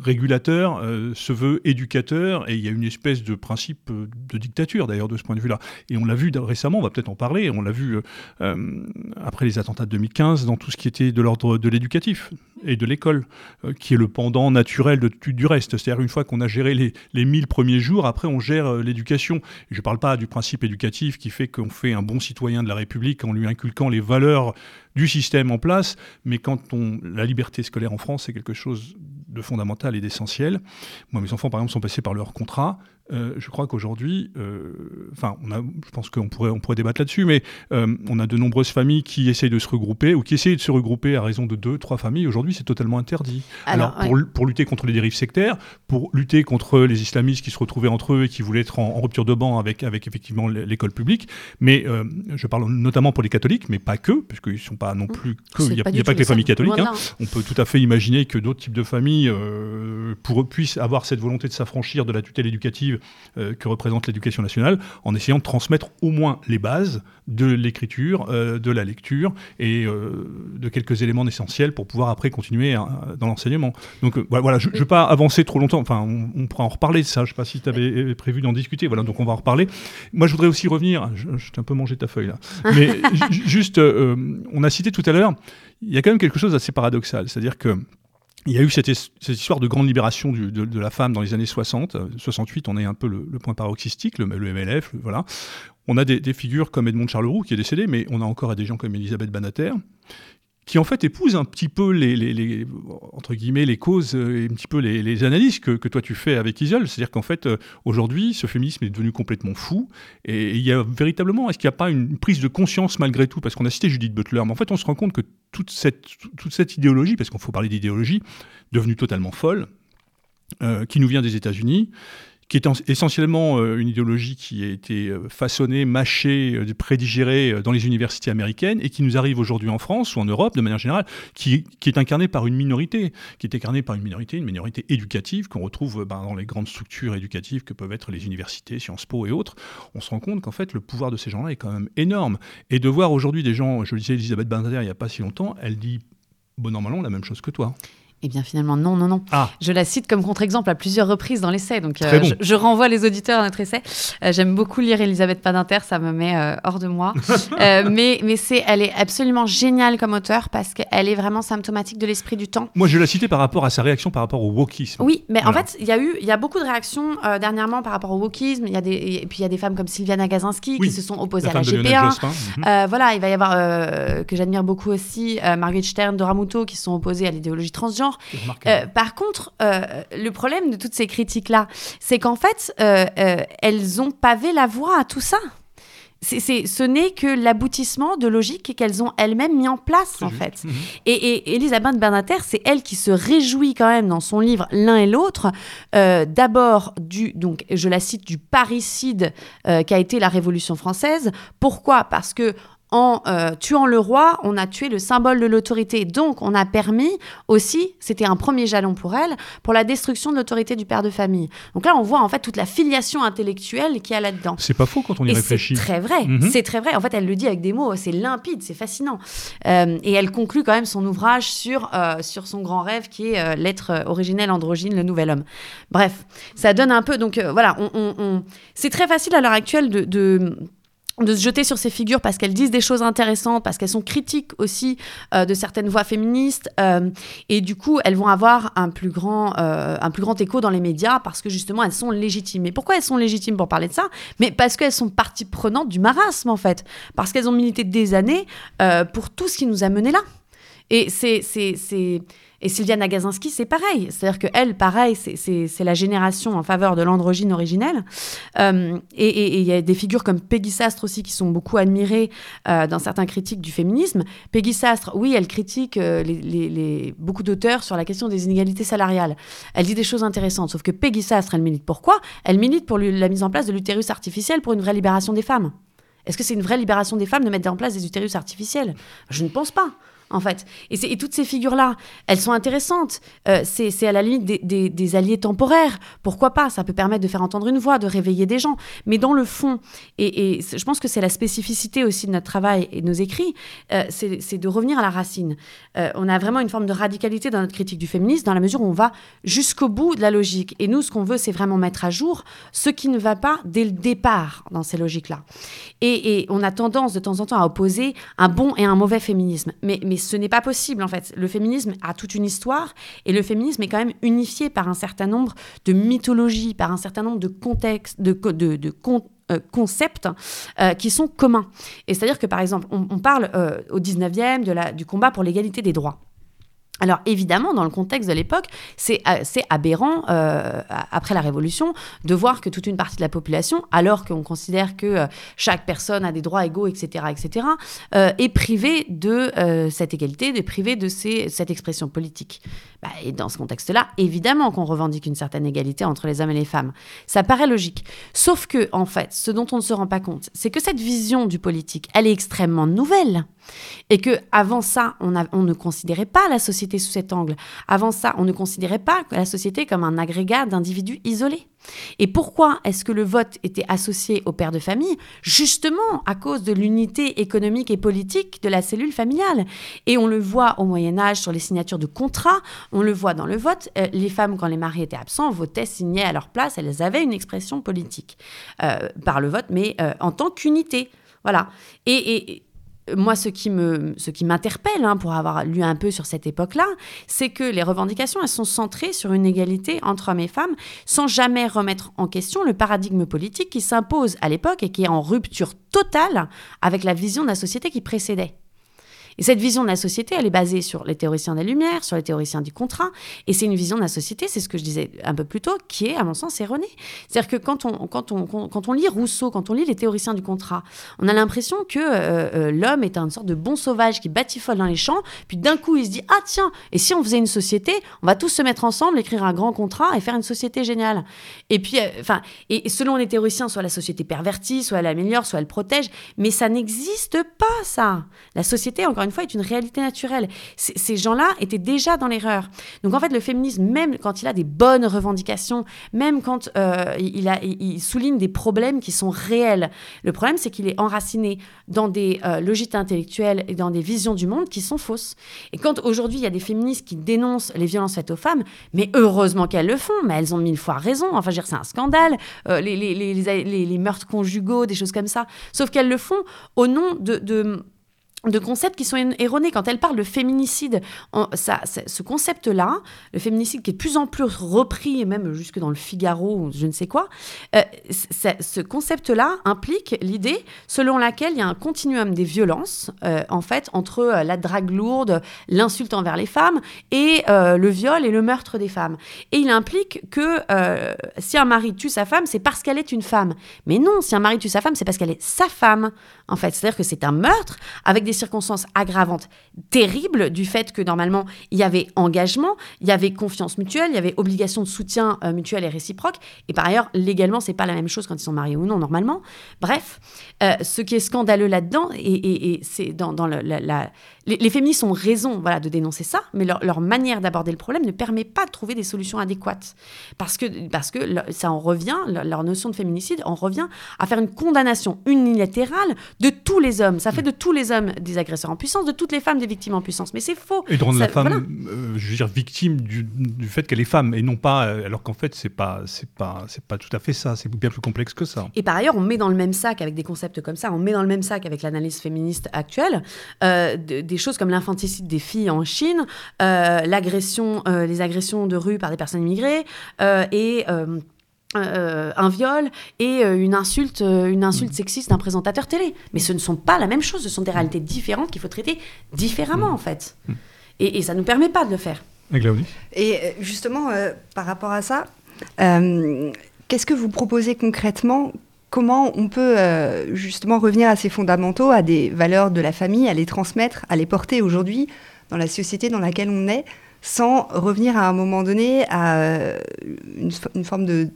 régulateur euh, se veut éducateur et il y a une espèce de principe euh, de dictature d'ailleurs de ce point de vue-là. Et on l'a vu récemment, on va peut-être en parler, on l'a vu euh, après les attentats de 2015 dans tout ce qui était de l'ordre de l'éducatif et de l'école, qui est le pendant naturel de, du reste. C'est-à-dire une fois qu'on a géré les, les 1000 premiers jours, après on gère l'éducation. Je ne parle pas du principe éducatif qui fait qu'on fait un bon citoyen de la République en lui inculquant les valeurs du système en place, mais quand on, la liberté scolaire en France, c'est quelque chose de fondamental et d'essentiel. Moi, mes enfants, par exemple, sont passés par leur contrat. Euh, je crois qu'aujourd'hui, euh, enfin, je pense qu'on pourrait, on pourrait débattre là-dessus, mais euh, on a de nombreuses familles qui essayent de se regrouper ou qui essayent de se regrouper à raison de deux, trois familles. Aujourd'hui, c'est totalement interdit. Alors, pour, pour, lutter contre les dérives sectaires, pour lutter contre les islamistes qui se retrouvaient entre eux et qui voulaient être en, rupture de banc avec, avec effectivement l'école publique, mais je parle notamment pour les catholiques, mais pas que, parce qu'ils ne sont pas non mmh. plus que. Il n'y a, pas, que les familles catholiques. Hein. On peut tout à fait imaginer que d'autres types de familles pour, puissent avoir cette volonté de s'affranchir de la tutelle éducative que représente l'éducation nationale, en essayant de transmettre au moins les bases de l'écriture, de la lecture et de quelques éléments essentiels pour pouvoir après continuer dans l'enseignement. Donc voilà, je ne vais pas avancer trop longtemps, enfin on, pourra en reparler de ça, je ne sais pas si tu avais prévu d'en discuter, voilà, donc on va en reparler. Moi je voudrais aussi revenir, je, t'ai un peu mangé ta feuille là, mais juste, on a cité tout à l'heure, il y a quand même quelque chose d'assez paradoxal, c'est-à-dire que il y a eu cette, histoire de grande libération de, la femme dans les années 60. 68, on est un peu le, point paroxystique, le, MLF, voilà. On a des, des, figures comme Edmond Charleroux qui est décédé, mais on a encore des gens comme Elisabeth Banater qui en fait épouse un petit peu les, entre guillemets les causes euh, et un petit peu les, analyses que, toi tu fais avec Isol. C'est-à-dire qu'en fait euh, aujourd'hui ce féminisme est devenu complètement fou et il y a véritablement est-ce qu'il n'y a pas une prise de conscience malgré tout? Parce qu'on a cité Judith Butler, mais en fait on se rend compte que toute cette toute cette idéologie parce qu'il faut parler d'idéologie devenue totalement folle euh, qui nous vient des États-Unis qui est essentiellement euh, une idéologie qui a été euh, façonnée, mâchée, euh, prédigérée dans les universités américaines et qui nous arrive aujourd'hui en France ou en Europe de manière générale, qui, est incarnée par une minorité, qui est incarnée par une minorité, une minorité éducative qu'on retrouve ben, dans les grandes structures éducatives que peuvent être les universités, Sciences Po et autres. On se rend compte qu'en fait le pouvoir de ces gens-là est quand même énorme. Et de voir aujourd'hui des gens, je le disais Elisabeth Bander il n'y a pas si longtemps, elle dit bon normalement la même chose que toi. Eh bien, finalement, non, non, non. Ah. Je la cite comme contre-exemple à plusieurs reprises dans l'essai. Donc, euh, je, renvoie les auditeurs à notre essai. Euh, j'aime beaucoup lire Elisabeth Padinter, ça me met euh, hors de moi. mais mais c'est, elle est absolument géniale comme auteur parce qu'elle est vraiment symptomatique de l'esprit du temps. Moi, je la citais par rapport à sa réaction par rapport au wokisme. Oui, mais en fait, il y a eu, il y a beaucoup de réactions dernièrement par rapport au wokisme. Il y a des, et puis il y a des femmes comme Sylviana Gazinski qui se sont opposées à la GPA. Voilà, il va y avoir que j'admire beaucoup aussi Marguerite Stern, Dora Muto qui sont opposées à l'idéologie transgenre par contre, euh, le problème de toutes ces critiques-là, c'est qu'en fait, euh, euh, elles ont pavé la voie à tout ça. Ce n'est que l'aboutissement de logique qu'elles ont elles-mêmes mis en place, en fait. Mhm. Et, et, Elisabeth Bernater, c'est elle qui se réjouit quand même dans son livre L'un et l'autre, d'abord du, donc je la cite, du parricide qu'a été la Révolution française. Pourquoi? Parce que en euh, tuant le roi, on a tué le symbole de l'autorité. Donc, on a permis aussi, c'était un premier jalon pour elle, pour la destruction de l'autorité du père de famille. Donc là, on voit en fait toute la filiation intellectuelle qu'il y a là-dedans. C'est pas faux quand on y réfléchit. C'est très vrai. Mhm. C'est très vrai. En fait, elle le dit avec des mots, c'est limpide, c'est fascinant. Euh, et elle conclut quand même son ouvrage sur, euh, sur son grand rêve qui est l'être originel androgyne, le nouvel homme. Bref, ça donne un peu. Donc voilà, on, c'est très facile à l'heure actuelle de de se jeter sur ces figures parce qu'elles disent des choses intéressantes, parce qu'elles sont critiques aussi euh, de certaines voix féministes, euh, et du coup elles vont avoir un plus, grand, euh, un plus grand écho dans les médias parce que justement elles sont légitimes. Et pourquoi elles sont légitimes pour parler de ça? Mais parce qu'elles sont partie prenante du marasme en fait, parce qu'elles ont milité des années pour tout ce qui nous a menés là. Et c'est et Sylviane Agazinski, c'est pareil. C'est-à-dire qu'elle, pareil, c'est la génération en faveur de l'androgyne originelle. Euh, et il y a des figures comme Peggy Sastre aussi qui sont beaucoup admirées euh, dans certains critiques du féminisme. Peggy Sastre, oui, elle critique euh, beaucoup d'auteurs sur la question des inégalités salariales. Elle dit des choses intéressantes. Sauf que Peggy Sastre, elle milite pourquoi Elle milite pour la mise en place de l'utérus artificiel pour une vraie libération des femmes. Est-ce que c'est une vraie libération des femmes de mettre en place des utérus artificiels? Je ne pense pas en fait. Et, toutes ces figures-là, elles sont intéressantes. Euh, c'est à la limite des, alliés temporaires. Pourquoi pas? Ça peut permettre de faire entendre une voix, de réveiller des gens. Mais dans le fond, et, je pense que c'est la spécificité aussi de notre travail et de nos écrits, euh, c'est de revenir à la racine. Euh, on a vraiment une forme de radicalité dans notre critique du féminisme, dans la mesure où on va jusqu'au bout de la logique. Et nous, ce qu'on veut, c'est vraiment mettre à jour ce qui ne va pas dès le départ dans ces logiques-là. Et, on a tendance de temps en temps à opposer un bon et un mauvais féminisme. Mais, mais ce n'est pas possible en fait. Le féminisme a toute une histoire et le féminisme est quand même unifié par un certain nombre de mythologies, par un certain nombre de contextes, de, euh, concepts euh, qui sont communs. Et c'est-à-dire que par exemple, on, parle euh, au 19e de la, du combat pour l'égalité des droits. Alors évidemment, dans le contexte de l'époque, c'est euh, aberrant, euh, après la Révolution, de voir que toute une partie de la population, alors qu'on considère que euh, chaque personne a des droits égaux, etc., etc., est privée de cette égalité, est privée de cette expression politique. Bah, et dans ce contexte-là, évidemment qu'on revendique une certaine égalité entre les hommes et les femmes. Ça paraît logique. Sauf que, en fait, ce dont on ne se rend pas compte, c'est que cette vision du politique, elle est extrêmement nouvelle. Et que avant ça, on, ne considérait pas la société sous cet angle. Avant ça, on ne considérait pas la société comme un agrégat d'individus isolés. Et pourquoi est-ce que le vote était associé au père de famille? Justement à cause de l'unité économique et politique de la cellule familiale. Et on le voit au Moyen Âge sur les signatures de contrats, on le voit dans le vote. Euh, les femmes, quand les maris étaient absents, votaient, signaient à leur place, elles avaient une expression politique euh, par le vote, mais euh, en tant qu'unité. Voilà. et moi, ce qui m'interpelle, hein, pour avoir lu un peu sur cette époque-là, c'est que les revendications, elles sont centrées sur une égalité entre hommes et femmes, sans jamais remettre en question le paradigme politique qui s'impose à l'époque et qui est en rupture totale avec la vision de la société qui précédait. Et cette vision de la société, elle est basée sur les théoriciens des Lumières, sur les théoriciens du contrat. Et c'est une vision de la société, c'est ce que je disais un peu plus tôt, qui est, à mon sens, erronée. C'est-à-dire que quand on, quand, on, quand on lit Rousseau, quand on lit les théoriciens du contrat, on a l'impression que euh, euh, l'homme est une sorte de bon sauvage qui batifole dans les champs, puis d'un coup, il se dit Ah, tiens, et si on faisait une société, on va tous se mettre ensemble, écrire un grand contrat et faire une société géniale. Et puis, euh, enfin, et selon les théoriciens, soit la société pervertie, soit elle améliore, soit elle protège, mais ça n'existe pas, ça. La société, encore une fois, est une réalité naturelle. ces gens-là étaient déjà dans l'erreur. Donc en fait, le féminisme, même quand il a des bonnes revendications, même quand euh, il, souligne des problèmes qui sont réels, le problème, c'est qu'il est enraciné dans des euh, logiques intellectuelles et dans des visions du monde qui sont fausses. Et quand aujourd'hui, il y a des féministes qui dénoncent les violences faites aux femmes, mais heureusement qu'elles le font, mais elles ont mille fois raison. Enfin, je veux dire, c'est un scandale, euh, les, meurtres conjugaux, des choses comme ça. Sauf qu'elles le font au nom de de concepts qui sont erronés. Quand elle parle de féminicide, ça, ce concept-là, le féminicide qui est de plus en plus repris, et même jusque dans le Figaro, je ne sais quoi, euh, ce concept-là implique l'idée selon laquelle il y a un continuum des violences, euh, en fait, entre euh, la drague lourde, l'insulte envers les femmes, et le viol et le meurtre des femmes. Et il implique que si un mari tue sa femme, c'est parce qu'elle est une femme. Mais non, si un mari tue sa femme, c'est parce qu'elle est sa femme, en fait. C'est-à-dire que c'est un meurtre avec des circonstances aggravantes terribles du fait que normalement il y avait engagement, il y avait confiance mutuelle, il y avait obligation de soutien euh, mutuel et réciproque. Et par ailleurs, légalement, c'est pas la même chose quand ils sont mariés ou non normalement. Bref, euh, ce qui est scandaleux là-dedans, et, c'est dans, la, les, féministes ont raison voilà, de dénoncer ça, mais leur, manière d'aborder le problème ne permet pas de trouver des solutions adéquates. Parce que, parce que ça en revient, leur notion de féminicide en revient à faire une condamnation unilatérale de tous les hommes. Ça fait de tous les hommes des agresseurs en puissance, de toutes les femmes des victimes en puissance. Mais c'est faux. Et de rendre la femme, euh, je veux dire, victime du, fait qu'elle est femme, et non pas, euh, alors qu'en fait, c'est pas, c'est pas, c'est pas tout à fait ça. C'est bien plus complexe que ça. Et par ailleurs, on met dans le même sac avec des concepts comme ça, on met dans le même sac avec l'analyse féministe actuelle euh, des choses comme l'infanticide des filles en Chine, l'agression, les agressions de rue par des personnes immigrées et euh, un viol et euh, une insulte, euh, une insulte mm. sexiste d'un présentateur télé. Mais ce ne sont pas la même chose, ce sont des réalités différentes qu'il faut traiter différemment mm. en fait. Mm. Et, ça ne nous permet pas de le faire. Et justement, par rapport à ça, qu'est-ce que vous proposez concrètement? Comment on peut justement revenir à ces fondamentaux, à des valeurs de la famille, à les transmettre, à les porter aujourd'hui dans la société dans laquelle on est, sans revenir à un moment donné à une forme de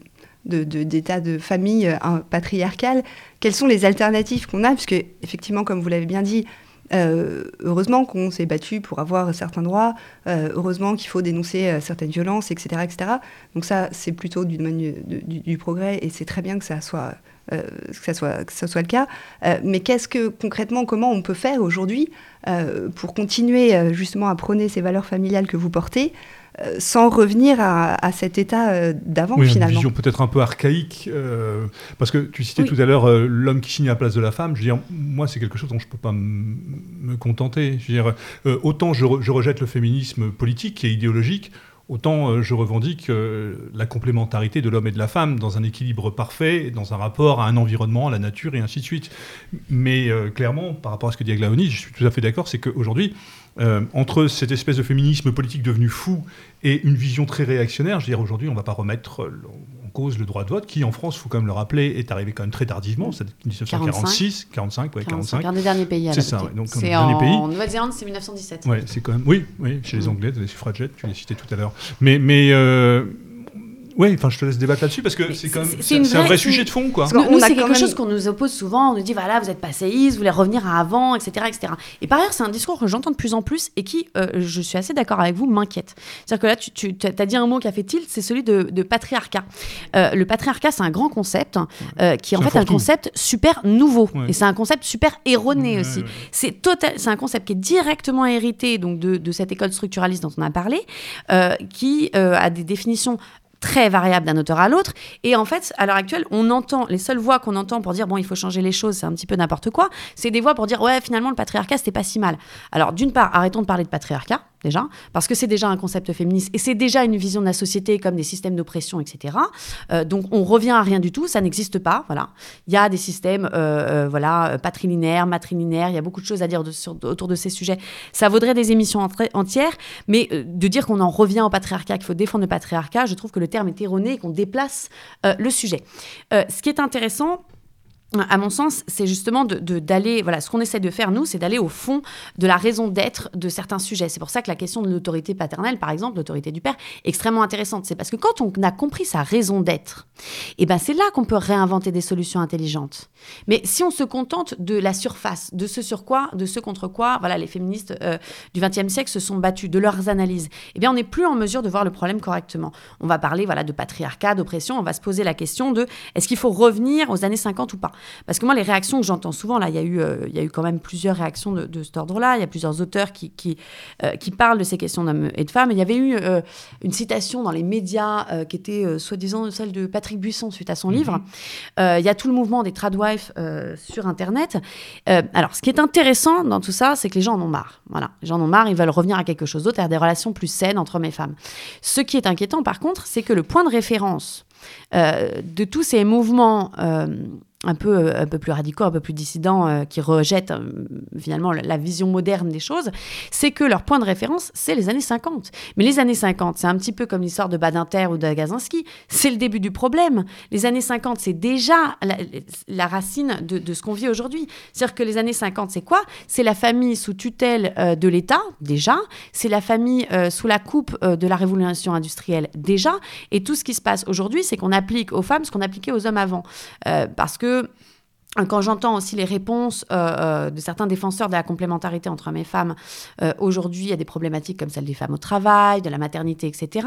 d'état de, famille euh, patriarcale, quelles sont les alternatives qu'on a? Parce que, effectivement, comme vous l'avez bien dit, euh, heureusement qu'on s'est battu pour avoir certains droits, euh, heureusement qu'il faut dénoncer certaines violences, etc., etc. Donc ça, c'est plutôt du progrès et c'est très bien que ça soit, que ça soit, que ça soit le cas. mais qu'est-ce que concrètement, comment on peut faire aujourd'hui pour continuer justement à prôner ces valeurs familiales que vous portez? Sans revenir à, cet état euh, d'avant oui, finalement. Une vision peut-être un peu archaïque, euh, parce que tu citais tout à l'heure l'homme qui signe à la place de la femme. Je veux dire, moi, c'est quelque chose dont je ne peux pas me contenter. Je veux dire, autant je, je, rejette le féminisme politique est idéologique, autant je revendique la complémentarité de l'homme et de la femme dans un équilibre parfait, dans un rapport à un environnement, à la nature et ainsi de suite. Mais clairement, par rapport à ce que dit Aglaonis, je suis tout à fait d'accord, c'est qu'aujourd'hui, euh, entre cette espèce de féminisme politique devenu fou et une vision très réactionnaire, je veux dire, aujourd'hui, on ne va pas remettre euh, en cause le droit de vote, qui en France, il faut quand même le rappeler, est arrivé quand même très tardivement, c'est 1946, 45, ouais, 45. C'est un des derniers pays à C'est ça, donc c'est en, en Nouvelle-Zélande, c'est 1917. Ouais, c'est quand même, oui, oui, chez les mm. Anglais, les suffragettes, tu les citais tout à l'heure. Mais, mais euh, Oui, enfin, je te laisse débattre là-dessus parce que c'est quand même c'est- un vrai sujet de fond, quoi. Parce nous, a c'est quelque même- chose qu'on nous oppose souvent. On nous dit voilà, vous êtes passéiste, vous voulez revenir à avant, etc., etc. Et par ailleurs, c'est un discours que j'entends de plus en plus et qui, euh, je suis assez d'accord avec vous, m'inquiète. C'est-à-dire que là, tu, tu as dit un mot qui a fait tilt, c'est celui de, de patriarcat. Euh, le patriarcat, c'est un grand concept euh, qui est en fait un concept super nouveau Ouais. et c'est un concept super erroné Ouais, aussi. ouais. C'est total, c'est un concept qui est directement hérité donc de, de cette école structuraliste dont on a parlé, euh, qui euh, a des définitions très variables d'un auteur à l'autre. Et en fait, à l'heure actuelle, on entend, les seules voix qu'on entend pour dire, bon, il faut changer les choses, c'est un petit peu n'importe quoi, c'est des voix pour dire, ouais, finalement, le patriarcat, c'était pas si mal. Alors, d'une part, arrêtons de parler de patriarcat, déjà, parce que c'est déjà un concept féministe et c'est déjà une vision de la société comme des systèmes d'oppression, etc. Euh, donc, on revient à rien du tout, ça n'existe pas, voilà. Il y a des systèmes, euh, euh, voilà, euh, patrilinéaires, matrilinéaires, il y a beaucoup de choses à dire autour de ces sujets. Ça vaudrait des émissions entières, mais euh, de dire qu'on en revient au patriarcat, qu'il faut défendre le patriarcat, je trouve que le terme est erroné et qu'on déplace le sujet. Ce qui est intéressant, à mon sens, c'est justement de- de- d'aller, voilà, ce qu'on essaie de faire, nous, c'est d'aller au fond de la raison d'être de certains sujets. C'est pour ça que la question de l'autorité paternelle, par exemple, l'autorité du père, est extrêmement intéressante. C'est parce que quand on a compris sa raison d'être, eh ben, c'est là qu'on peut réinventer des solutions intelligentes. Mais si on se contente de la surface, de ce sur quoi, de ce contre quoi, voilà, les féministes euh, du XXe siècle se sont battus, de leurs analyses, eh bien, on n'est plus en mesure de voir le problème correctement. On va parler, voilà, de patriarcat, d'oppression, on va se poser la question de est-ce qu'il faut revenir aux années 50 ou pas? Parce que moi, les réactions que j'entends souvent, là, il y, a eu, euh, il y a eu quand même plusieurs réactions de, de cet ordre-là, il y a plusieurs auteurs qui, qui, euh, qui parlent de ces questions d'hommes et de femmes. Et il y avait eu euh, une citation dans les médias qui était soi-disant celle de Patrick Buisson suite à son livre. Euh, il y a tout le mouvement des tradwives sur Internet. Alors, ce qui est intéressant dans tout ça, c'est que les gens en ont marre. Voilà, les gens en ont marre, ils veulent revenir à quelque chose d'autre, à des relations plus saines entre hommes et femmes. Ce qui est inquiétant, par contre, c'est que le point de référence de tous ces mouvements euh, un peu, euh, un peu plus radicaux, un peu plus dissidents, euh, qui rejettent euh, finalement la, vision moderne des choses, c'est que leur point de référence, c'est les années 50. Mais les années 50, c'est un petit peu comme l'histoire de Badinter ou de Gazinski, c'est le début du problème. Les années 50, c'est déjà la, racine de, ce qu'on vit aujourd'hui. C'est-à-dire que les années 50, c'est quoi? C'est la famille sous tutelle euh, de l'État, déjà. C'est la famille euh, sous la coupe euh, de la révolution industrielle, déjà. Et tout ce qui se passe aujourd'hui, c'est qu'on applique aux femmes ce qu'on appliquait aux hommes avant. Euh, parce que quand j'entends aussi les réponses euh, euh, de certains défenseurs de la complémentarité entre hommes et femmes, euh, aujourd'hui, il y a des problématiques comme celle des femmes au travail, de la maternité, etc.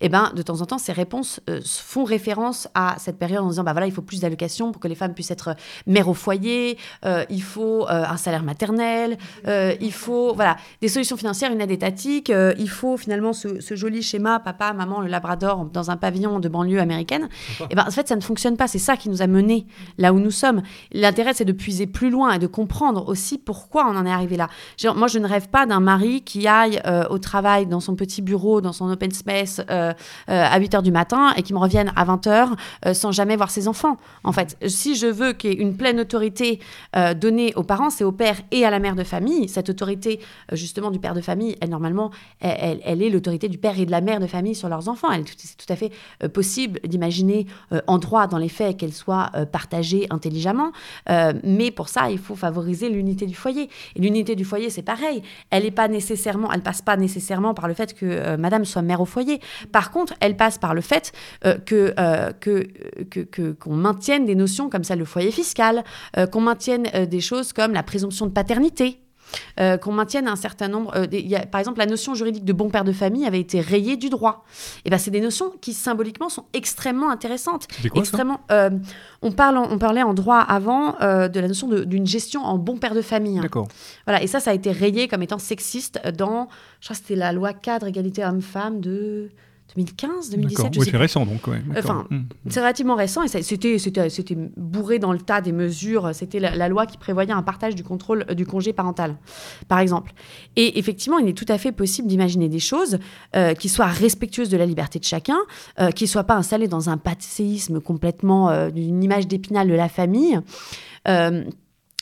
Et ben, de temps en temps, ces réponses euh, font référence à cette période en disant, bah voilà, il faut plus d'allocations pour que les femmes puissent être mères au foyer, il faut un salaire maternel, il faut, voilà, des solutions financières, une aide étatique, il faut finalement ce, ce joli schéma, papa, maman, le labrador dans un pavillon de banlieue américaine. Et ben, en fait, ça ne fonctionne pas. C'est ça qui nous a menés là où nous sommes. L'intérêt, c'est de puiser plus loin et de comprendre aussi pourquoi on en est arrivé là. Moi, je ne rêve pas d'un mari qui aille euh, au travail dans son petit bureau, dans son open space euh, euh, à 8 h du matin et qui me revienne à 20 h sans jamais voir ses enfants. En fait, si je veux qu'il y ait une pleine autorité donnée aux parents, c'est au père et à la mère de famille. Cette autorité, justement, du père de famille, elle, normalement, elle, est l'autorité du père et de la mère de famille sur leurs enfants. C'est tout à fait possible d'imaginer en droit, dans les faits, qu'elle soit partagée intelligemment. Euh, mais pour ça, il faut favoriser l'unité du foyer. Et l'unité du foyer, c'est pareil. Elle est pas nécessairement, elle passe pas nécessairement par le fait que euh, Madame soit mère au foyer. Par contre, elle passe par le fait euh, que qu'on maintienne des notions comme celle de foyer fiscal, qu'on maintienne des choses comme la présomption de paternité. Euh, qu'on maintienne un certain nombre. euh, des- il y a- par exemple, la notion juridique de bon père de famille avait été rayée du droit. Et ben, c'est des notions qui symboliquement sont extrêmement intéressantes. Quoi extrêmement. euh, on, parle en- on parlait en droit avant de la notion d'une gestion en bon père de famille. hein. D'accord. Voilà, et ça, ça a été rayé comme étant sexiste dans, je crois que c'était la loi cadre égalité homme-femme de 2015, 2017. D'accord. je Oui, c'est récent donc. Ouais. Enfin, Hmm. c'est relativement récent et c'était, bourré dans le tas des mesures. C'était la, la loi qui prévoyait un partage du contrôle euh, du congé parental, par exemple. Et effectivement, il est tout à fait possible d'imaginer des choses euh, qui soient respectueuses de la liberté de chacun, euh, qui ne soient pas installées dans un passéisme complètement d'une image d'épinal de la famille.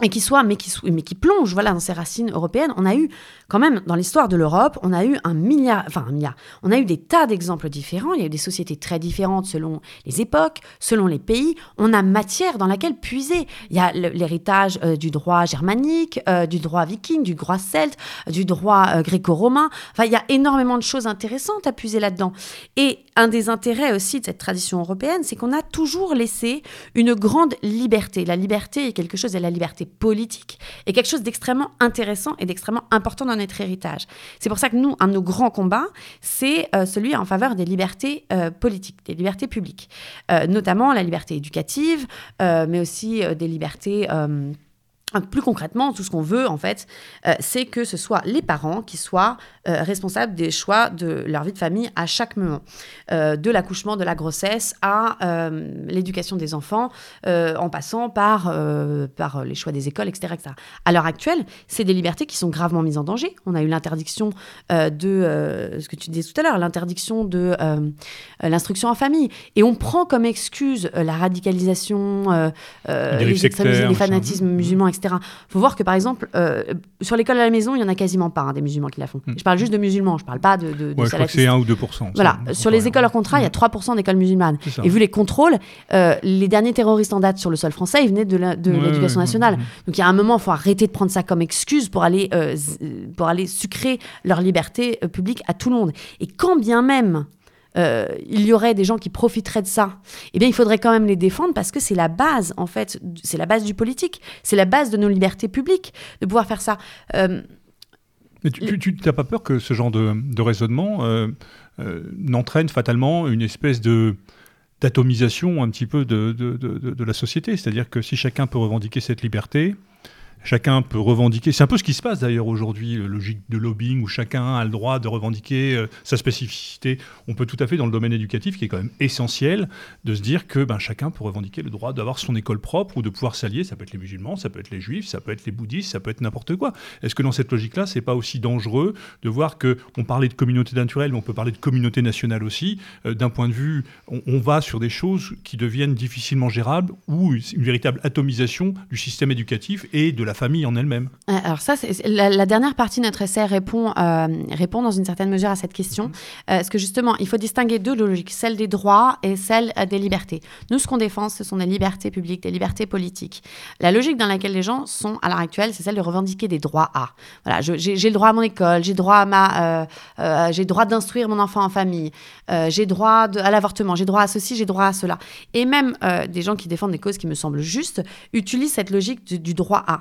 Et qui soit, mais qui, mais qui plonge voilà, dans ses racines européennes. On a eu, quand même, dans l'histoire de l'Europe, on a eu un milliard, enfin un milliard, on a eu des tas d'exemples différents. Il y a eu des sociétés très différentes selon les époques, selon les pays. On a matière dans laquelle puiser. Il y a l'héritage euh, du droit germanique, euh, du droit viking, du droit celte, du droit euh, gréco-romain. Enfin, il y a énormément de choses intéressantes à puiser là-dedans. Et un des intérêts aussi de cette tradition européenne, c'est qu'on a toujours laissé une grande liberté. La liberté est quelque chose, et la liberté politique est quelque chose d'extrêmement intéressant et d'extrêmement important dans notre héritage. C'est pour ça que nous, un de nos grands combats, c'est euh, celui en faveur des libertés euh, politiques, des libertés publiques, euh, notamment la liberté éducative, mais aussi des libertés plus concrètement, tout ce qu'on veut, en fait, euh, c'est que ce soit les parents qui soient euh, responsables des choix de leur vie de famille à chaque moment, euh, de l'accouchement, de la grossesse à l'éducation des enfants, en passant par, par les choix des écoles, etc., etc. À l'heure actuelle, c'est des libertés qui sont gravement mises en danger. On a eu l'interdiction de, ce que tu disais tout à l'heure, l'interdiction de l'instruction en famille. Et on prend comme excuse la radicalisation, les, les fanatismes musulmans, etc il faut voir que, par exemple, euh, sur l'école à la maison, il n'y en a quasiment pas hein, des musulmans qui la font. Hmm. Je parle juste de musulmans, je ne parle pas de, de, je crois que c'est 1 ou 2 Voilà, sur les écoles hors contrat, il y a 3 hmm. d'écoles musulmanes. Et vu les contrôles, euh, les derniers terroristes en date sur le sol français, ils venaient de l'éducation nationale. Donc il y a un moment, il faut arrêter de prendre ça comme excuse pour aller, euh, pour aller sucrer leur liberté publique à tout le monde. Et quand bien même euh, il y aurait des gens qui profiteraient de ça, eh bien, il faudrait quand même les défendre parce que c'est la base, en fait, c'est la base du politique, c'est la base de nos libertés publiques de pouvoir faire ça. Euh, Mais tu n'as pas peur que ce genre de, raisonnement euh, n'entraîne fatalement une espèce de d'atomisation un petit peu de, de la société? C'est-à-dire que si chacun peut revendiquer cette liberté, chacun peut revendiquer. C'est un peu ce qui se passe d'ailleurs aujourd'hui, logique de lobbying où chacun a le droit de revendiquer euh, sa spécificité. On peut tout à fait dans le domaine éducatif, qui est quand même essentiel, de se dire que ben, chacun peut revendiquer le droit d'avoir son école propre ou de pouvoir s'allier. Ça peut être les musulmans, ça peut être les juifs, ça peut être les bouddhistes, ça peut être n'importe quoi. Est-ce que dans cette logique-là, c'est pas aussi dangereux de voir que on parlait de communauté naturelle, mais on peut parler de communauté nationale aussi. Euh, d'un point de vue, on, on, va sur des choses qui deviennent difficilement gérables ou une véritable atomisation du système éducatif et de la famille en elle-même euh, Alors ça, c'est, la, dernière partie de notre essai répond, euh, répond dans une certaine mesure à cette question. Mhm. Euh, parce que justement, il faut distinguer deux logiques, celle des droits et celle des libertés. Nous, ce qu'on défend, ce sont des libertés publiques, des libertés politiques. La logique dans laquelle les gens sont à l'heure actuelle, c'est celle de revendiquer des droits à. Voilà, j'ai, le droit à mon école, j'ai droit à ma, j'ai droit d'instruire mon enfant en famille, j'ai droit à l'avortement, j'ai droit à ceci, j'ai droit à cela. Et même des gens qui défendent des causes qui me semblent justes utilisent cette logique du droit à.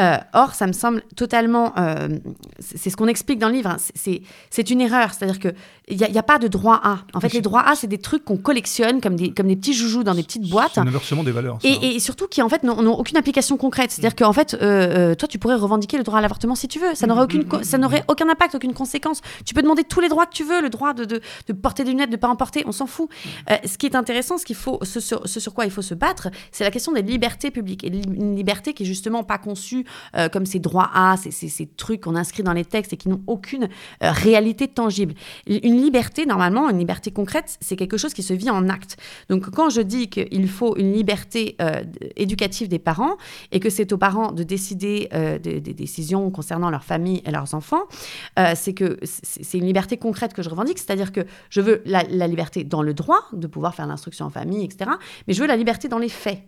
Euh, or, ça me semble totalement. Euh, c'est ce qu'on explique dans le livre. Hein, c'est une erreur. C'est-à-dire qu'il n'y a, a, pas de droit A. En fait, les droits A, c'est des trucs qu'on collectionne comme des, comme des petits joujoux dans des petites boîtes. C'est un inversement des valeurs. et, et, surtout qui, en fait, n'ont aucune application concrète. C'est-à-dire mm. qu'en fait, euh, toi, tu pourrais revendiquer le droit à l'avortement si tu veux. Ça n'aurait mm, aucune, mm, ça n'aurait aucun impact, aucune conséquence. Tu peux demander tous les droits que tu veux, le droit de, de, de porter des lunettes, de ne pas en porter, on s'en fout. ce qui est intéressant, ce, qu'il faut, ce sur, ce sur quoi il faut se battre, c'est la question des libertés publiques. Et une liberté qui est justement pas conçue comme ces droits à, ces, ces, trucs qu'on inscrit dans les textes et qui n'ont aucune euh, réalité tangible. Une liberté, normalement, une liberté concrète, c'est quelque chose qui se vit en acte. Donc quand je dis qu'il faut une liberté euh, éducative des parents et que c'est aux parents de décider euh, des, décisions concernant leur famille et leurs enfants, c'est que c'est une liberté concrète que je revendique, c'est-à-dire que je veux la, la liberté dans le droit de pouvoir faire l'instruction en famille, etc. Mais je veux la liberté dans les faits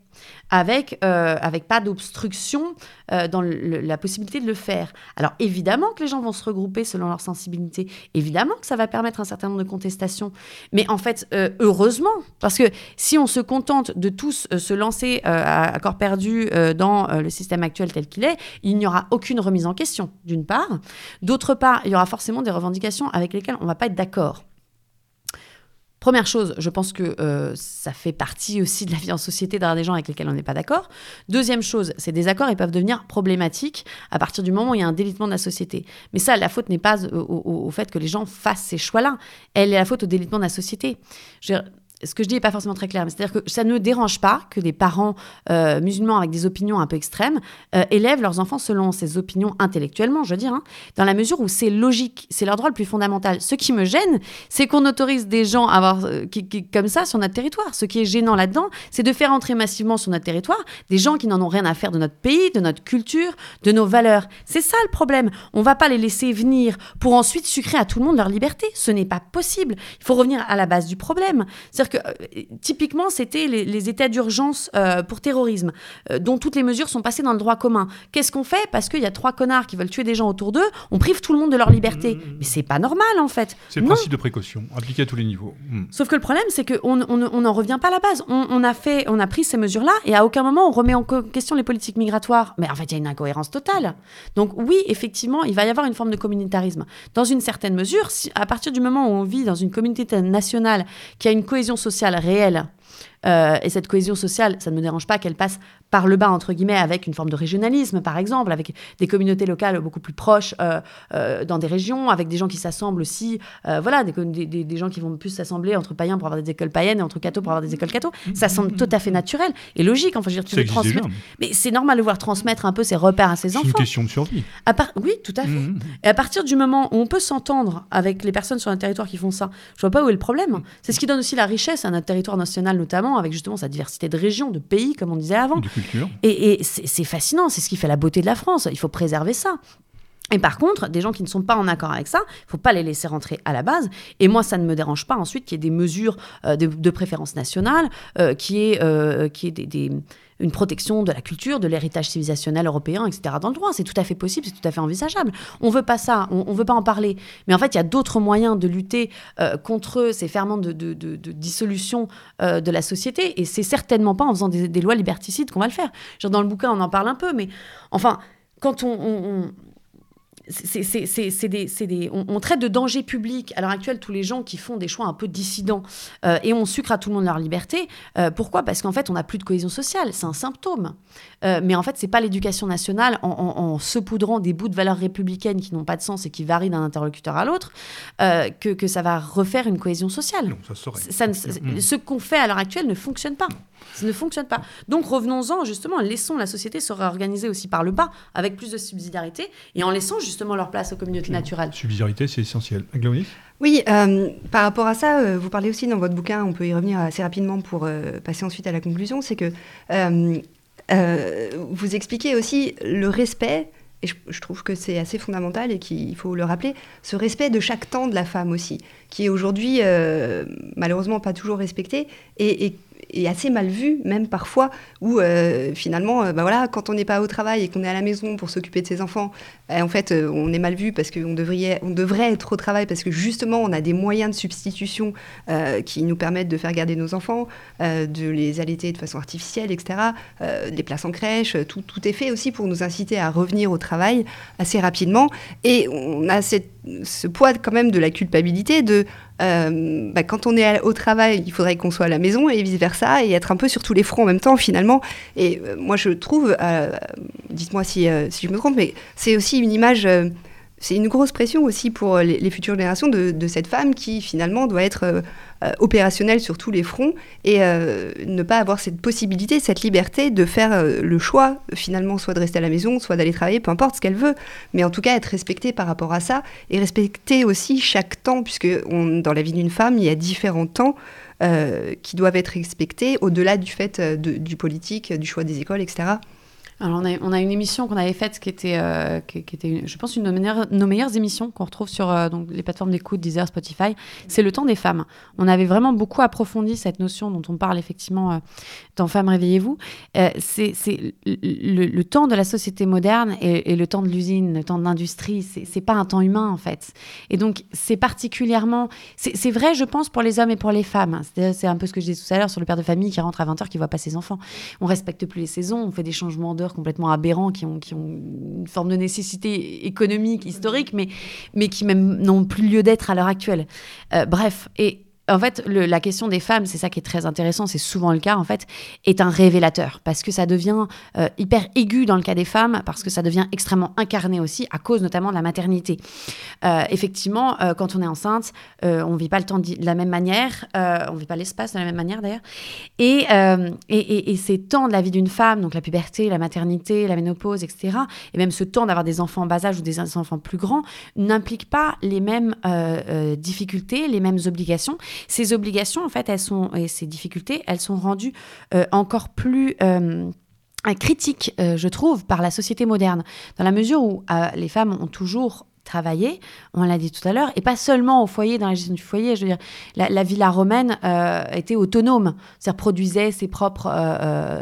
avec, euh, avec pas d'obstruction euh, dans la possibilité de le faire. Alors évidemment que les gens vont se regrouper selon leur sensibilité, évidemment que ça va permettre un certain nombre de contestations, mais en fait, euh, heureusement, parce que si on se contente de tous se lancer à, corps perdu dans le système actuel tel qu'il est, il n'y aura aucune remise en question, d'une part. D'autre part, il y aura forcément des revendications avec lesquelles on ne va pas être d'accord. Première chose, je pense que euh, ça fait partie aussi de la vie en société d'avoir des gens avec lesquels on n'est pas d'accord. Deuxième chose, ces désaccords, ils peuvent devenir problématiques à partir du moment où il y a un délitement de la société. Mais ça, la faute n'est pas au, fait que les gens fassent ces choix-là. Elle est la faute au délitement de la société. Ce que je dis n'est pas forcément très clair, mais c'est-à-dire que ça ne dérange pas que des parents euh, musulmans avec des opinions un peu extrêmes euh, élèvent leurs enfants selon ces opinions intellectuellement, je veux dire, hein, dans la mesure où c'est logique, c'est leur droit le plus fondamental. Ce qui me gêne, c'est qu'on autorise des gens à avoir euh, comme ça sur notre territoire. Ce qui est gênant là-dedans, c'est de faire entrer massivement sur notre territoire des gens qui n'en ont rien à faire de notre pays, de notre culture, de nos valeurs. C'est ça le problème. On va pas les laisser venir pour ensuite sucrer à tout le monde leur liberté. Ce n'est pas possible. Il faut revenir à la base du problème. C'est-à-dire que euh, typiquement, c'était les, états d'urgence euh, pour terrorisme, euh, dont toutes les mesures sont passées dans le droit commun. Qu'est-ce qu'on fait? Parce qu'il y a trois connards qui veulent tuer des gens autour d'eux, on prive tout le monde de leur liberté. Mmh, mmh, mmh. Mais c'est pas normal en fait. C'est le principe de précaution, appliqué à tous les niveaux. Sauf que le problème, c'est qu'on n'en revient pas à la base. On, a fait, on a pris ces mesures-là et à aucun moment on remet en question les politiques migratoires. Mais en fait, il y a une incohérence totale. Donc oui, effectivement, il va y avoir une forme de communautarisme. Dans une certaine mesure, à partir du moment où on vit dans une communauté nationale qui a une cohésion sociale réelle, euh, et cette cohésion sociale, ça ne me dérange pas qu'elle passe par le bas, entre guillemets, avec une forme de régionalisme, par exemple, avec des communautés locales beaucoup plus proches euh, euh, dans des régions, avec des gens qui s'assemblent aussi, voilà, des, des, gens qui vont plus s'assembler entre païens pour avoir des écoles païennes et entre cathos pour avoir des écoles cathos. Ça semble tout à fait naturel et logique. Enfin, je veux dire, tu veux transmettre. Mais c'est normal de voir transmettre un peu ses repères à ses enfants. C'est une question de survie. À. Oui, tout à fait. Mmh, mmh. Et à partir du moment où on peut s'entendre avec les personnes sur un territoire qui font ça, je vois pas où est le problème. C'est ce qui donne aussi la richesse à notre territoire national, notamment, avec justement sa diversité de régions, de pays, comme on disait avant. Et, c'est fascinant, c'est ce qui fait la beauté de la France. Il faut préserver ça. Et par contre, des gens qui ne sont pas en accord avec ça, il faut pas les laisser rentrer à la base. Et moi, ça ne me dérange pas ensuite qu'il y ait des mesures euh, de, préférence nationale, euh, qui est, euh, qui est des, une protection de la culture, de l'héritage civilisationnel européen, etc. dans le droit. C'est tout à fait possible, c'est tout à fait envisageable. On veut pas ça, on, ne veut pas en parler. Mais en fait, il y a d'autres moyens de lutter euh, contre ces ferments de, dissolution euh, de la société. Et c'est certainement pas en faisant des, lois liberticides qu'on va le faire. Dans le bouquin, on en parle un peu, mais enfin, quand on c'est des, on, traite de danger public à l'heure actuelle tous les gens qui font des choix un peu dissidents euh, et on sucre à tout le monde leur liberté. Euh, pourquoi? Parce qu'en fait, on n'a plus de cohésion sociale. C'est un symptôme. Euh, mais en fait, c'est pas l'éducation nationale en, en, saupoudrant des bouts de valeurs républicaines qui n'ont pas de sens et qui varient d'un interlocuteur à l'autre que, que, ça va refaire une cohésion sociale. Non, ça, ça mm. Ce qu'on fait à l'heure actuelle ne fonctionne pas. Ça ne fonctionne pas. Donc revenons-en justement, laissons la société se réorganiser aussi par le bas, avec plus de subsidiarité, et en laissant justement leur place aux communautés naturelles. Subsidiarité, c'est essentiel. Aglaonis oui, euh, par rapport à ça, euh, vous parlez aussi dans votre bouquin, on peut y revenir assez rapidement pour euh, passer ensuite à la conclusion, c'est que vous expliquez aussi le respect et je, trouve que c'est assez fondamental et qu'il faut le rappeler, ce respect de chaque temps de la femme aussi, qui est aujourd'hui malheureusement pas toujours respecté et, et est assez mal vu, même parfois, où euh, finalement, euh, bah voilà, quand on n'est pas au travail et qu'on est à la maison pour s'occuper de ses enfants, euh, en fait, on est mal vu parce qu'on devrait, on devrait être au travail parce que justement, on a des moyens de substitution qui nous permettent de faire garder nos enfants, de les allaiter de façon artificielle, etc. les places en crèche, tout, tout est fait aussi pour nous inciter à revenir au travail assez rapidement. Et on a cette, ce poids quand même de la culpabilité de euh, bah, quand on est au travail, il faudrait qu'on soit à la maison et vice-versa, et être un peu sur tous les fronts en même temps finalement. Et euh, moi je trouve, euh, dites-moi si, si, je me trompe, mais c'est aussi une image c'est une grosse pression aussi pour les, futures générations de, cette femme qui finalement doit être euh, euh, opérationnelle sur tous les fronts et euh, ne pas avoir cette possibilité, cette liberté de faire le choix finalement soit de rester à la maison, soit d'aller travailler, peu importe ce qu'elle veut, mais en tout cas être respectée par rapport à ça et respecter aussi chaque temps puisque dans la vie d'une femme il y a différents temps. qui doivent être respectés au-delà du fait du politique, du choix des écoles, etc. Alors on a, une émission qu'on avait faite qui était, euh, qui, était je pense, une de nos meilleures, émissions qu'on retrouve sur euh, donc, les plateformes d'écoute, Deezer, Spotify. C'est le temps des femmes. On avait vraiment beaucoup approfondi cette notion dont on parle effectivement euh, dans Femmes, réveillez-vous. c'est le, le, temps de la société moderne et, le temps de l'usine, le temps de l'industrie. C'est pas un temps humain en fait. Et donc c'est particulièrement, c'est vrai, je pense, pour les hommes et pour les femmes. C'est un peu ce que je disais tout à l'heure sur le père de famille qui rentre à 20h, qui voit pas ses enfants. On respecte plus les saisons, on fait des changements d'heure complètement aberrants qui ont, qui ont une forme de nécessité économique, historique, mais, mais qui même n'ont plus lieu d'être à l'heure actuelle. Euh, bref, et en fait, la question des femmes, c'est ça qui est très intéressant, c'est souvent le cas, en fait, est un révélateur. Parce que ça devient euh, hyper aigu dans le cas des femmes, parce que ça devient extrêmement incarné aussi, à cause notamment de la maternité. Euh, effectivement, euh, quand on est enceinte, on ne vit pas le temps de la même manière, on ne vit pas l'espace de la même manière d'ailleurs. Et, et, et, ces temps de la vie d'une femme, donc la puberté, la maternité, la ménopause, etc., et même ce temps d'avoir des enfants en bas âge ou des enfants plus grands, n'implique pas les mêmes difficultés, les mêmes obligations. Ces obligations, en fait, elles sont, et ces difficultés, elles sont rendues euh, encore plus euh, critiques, euh, je trouve, par la société moderne, dans la mesure où les femmes ont toujours travailler, on l'a dit tout à l'heure, et pas seulement au foyer, dans la gestion du foyer. Je veux dire, la, villa romaine était autonome, c'est-à-dire produisait ses propres,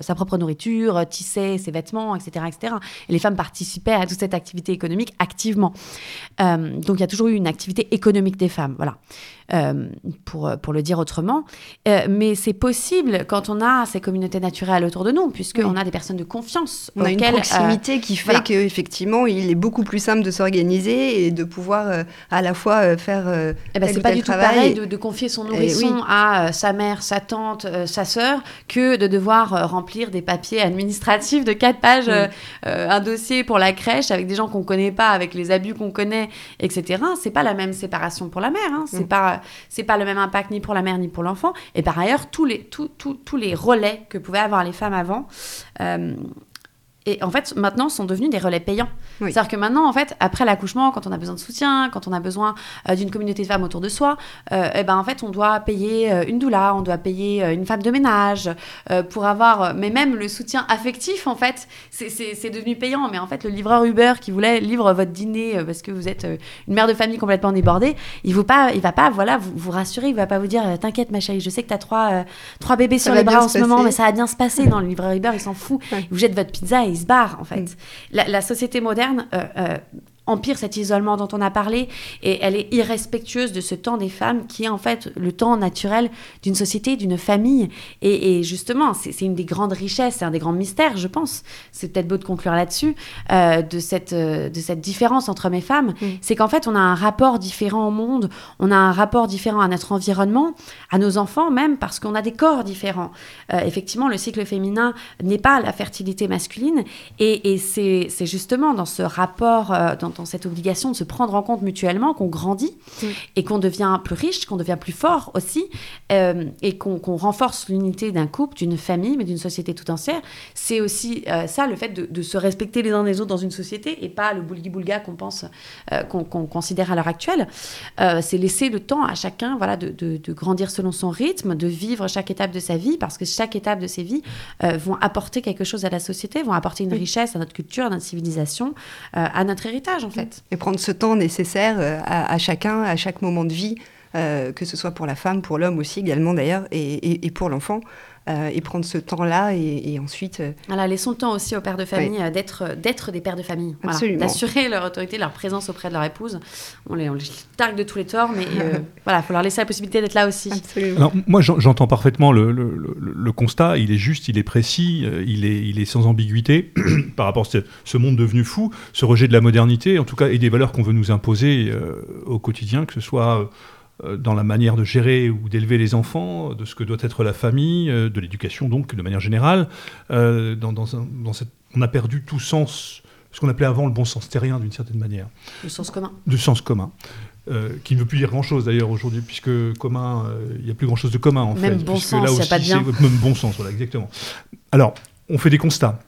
sa propre nourriture, tissait ses vêtements, etc., etc. Et les femmes participaient à toute cette activité économique activement. donc il y a toujours eu une activité économique des femmes, voilà. Pour, pour le dire autrement. mais c'est possible quand on a ces communautés naturelles autour de nous, puisqu'on a des personnes de confiance. On a une proximité qui fait qu'effectivement, il est beaucoup plus simple de s'organiser et de pouvoir euh, à la fois euh, faire. Euh, eh ben, c'est pas du tout pareil de, confier son nourrisson à sa mère, sa tante, sa sœur, que de devoir remplir des papiers administratifs de quatre pages, un dossier pour la crèche avec des gens qu'on connaît pas, avec les abus qu'on connaît, etc. C'est pas la même séparation pour la mère. Hein. C'est pas c'est pas le même impact ni pour la mère ni pour l'enfant. Et par ailleurs, tous les tous, tous, tous les relais que pouvaient avoir les femmes avant et en fait, maintenant, sont devenus des relais payants. C'est-à-dire que maintenant, en fait, après l'accouchement, quand on a besoin de soutien, quand on a besoin euh, d'une communauté de femmes autour de soi, euh, eh ben, en fait, on doit payer euh, une doula, on doit payer une femme de ménage pour avoir... mais même le soutien affectif, en fait, c'est devenu payant. Mais en fait, le livreur Uber qui voulait livrer votre dîner parce que vous êtes une mère de famille complètement débordée, il ne pas, il va pas voilà, vous, vous rassurer, il va pas vous dire « T'inquiète, ma chérie, je sais que tu as trois, trois bébés sur les bras en ce moment, mais ça va bien se passer. » Non, le livreur Uber, il s'en fout. Il vous jette votre pizza et il se barre, en fait. Mm. La, société moderne euh, euh, empire cet isolement dont on a parlé et elle est irrespectueuse de ce temps des femmes qui est en fait le temps naturel d'une société, d'une famille. Et, justement, c'est une des grandes richesses, c'est un des grands mystères, je pense. C'est peut-être beau de conclure là-dessus, euh, de, cette, euh, de cette différence entre hommes et femmes. C'est qu'en fait, on a un rapport différent au monde, on a un rapport différent à notre environnement, à nos enfants même, parce qu'on a des corps différents. Euh, effectivement, le cycle féminin n'est pas la fertilité masculine et, et c'est justement dans ce rapport, dans cette obligation de se prendre en compte mutuellement, qu'on grandit et qu'on devient plus riche, qu'on devient plus fort aussi, euh, et qu'on renforce l'unité d'un couple, d'une famille, mais d'une société tout entière. C'est aussi euh, ça, le fait de, se respecter les uns les autres dans une société et pas le boulgi-boulga qu'on pense, euh, qu'on considère à l'heure actuelle. c'est laisser le temps à chacun voilà, de, de, grandir selon son rythme, de vivre chaque étape de sa vie, parce que chaque étape de ses vies vont apporter quelque chose à la société, vont apporter une richesse à notre culture, à notre civilisation, à notre héritage. Et prendre ce temps nécessaire euh, à, chacun, à chaque moment de vie, euh, que ce soit pour la femme, pour l'homme aussi également d'ailleurs, et, pour l'enfant. Euh, et prendre ce temps-là et, ensuite... Voilà, laissons le temps aussi aux pères de famille d'être, d'être des pères de famille. d'assurer leur autorité, leur présence auprès de leur épouse. On les, on les targue de tous les torts, mais voilà, il faut leur laisser la possibilité d'être là aussi. Alors, moi, j'entends parfaitement le, le, le, constat, il est juste, il est précis, il est, il est sans ambiguïté par rapport à ce, monde devenu fou, ce rejet de la modernité, en tout cas, et des valeurs qu'on veut nous imposer au quotidien, que ce soit euh, dans la manière de gérer ou d'élever les enfants, de ce que doit être la famille, euh, de l'éducation donc de manière générale. Euh, dans, dans, cette... On a perdu tout sens, ce qu'on appelait avant le bon sens terrien d'une certaine manière. Le sens commun. Du sens commun. qui ne veut plus dire grand-chose d'ailleurs aujourd'hui, puisque commun, il n'y a plus grand-chose de commun en même fait. Bon sens, il n'y a pas de bien. Même bon sens, voilà, exactement. Alors, on fait des constats,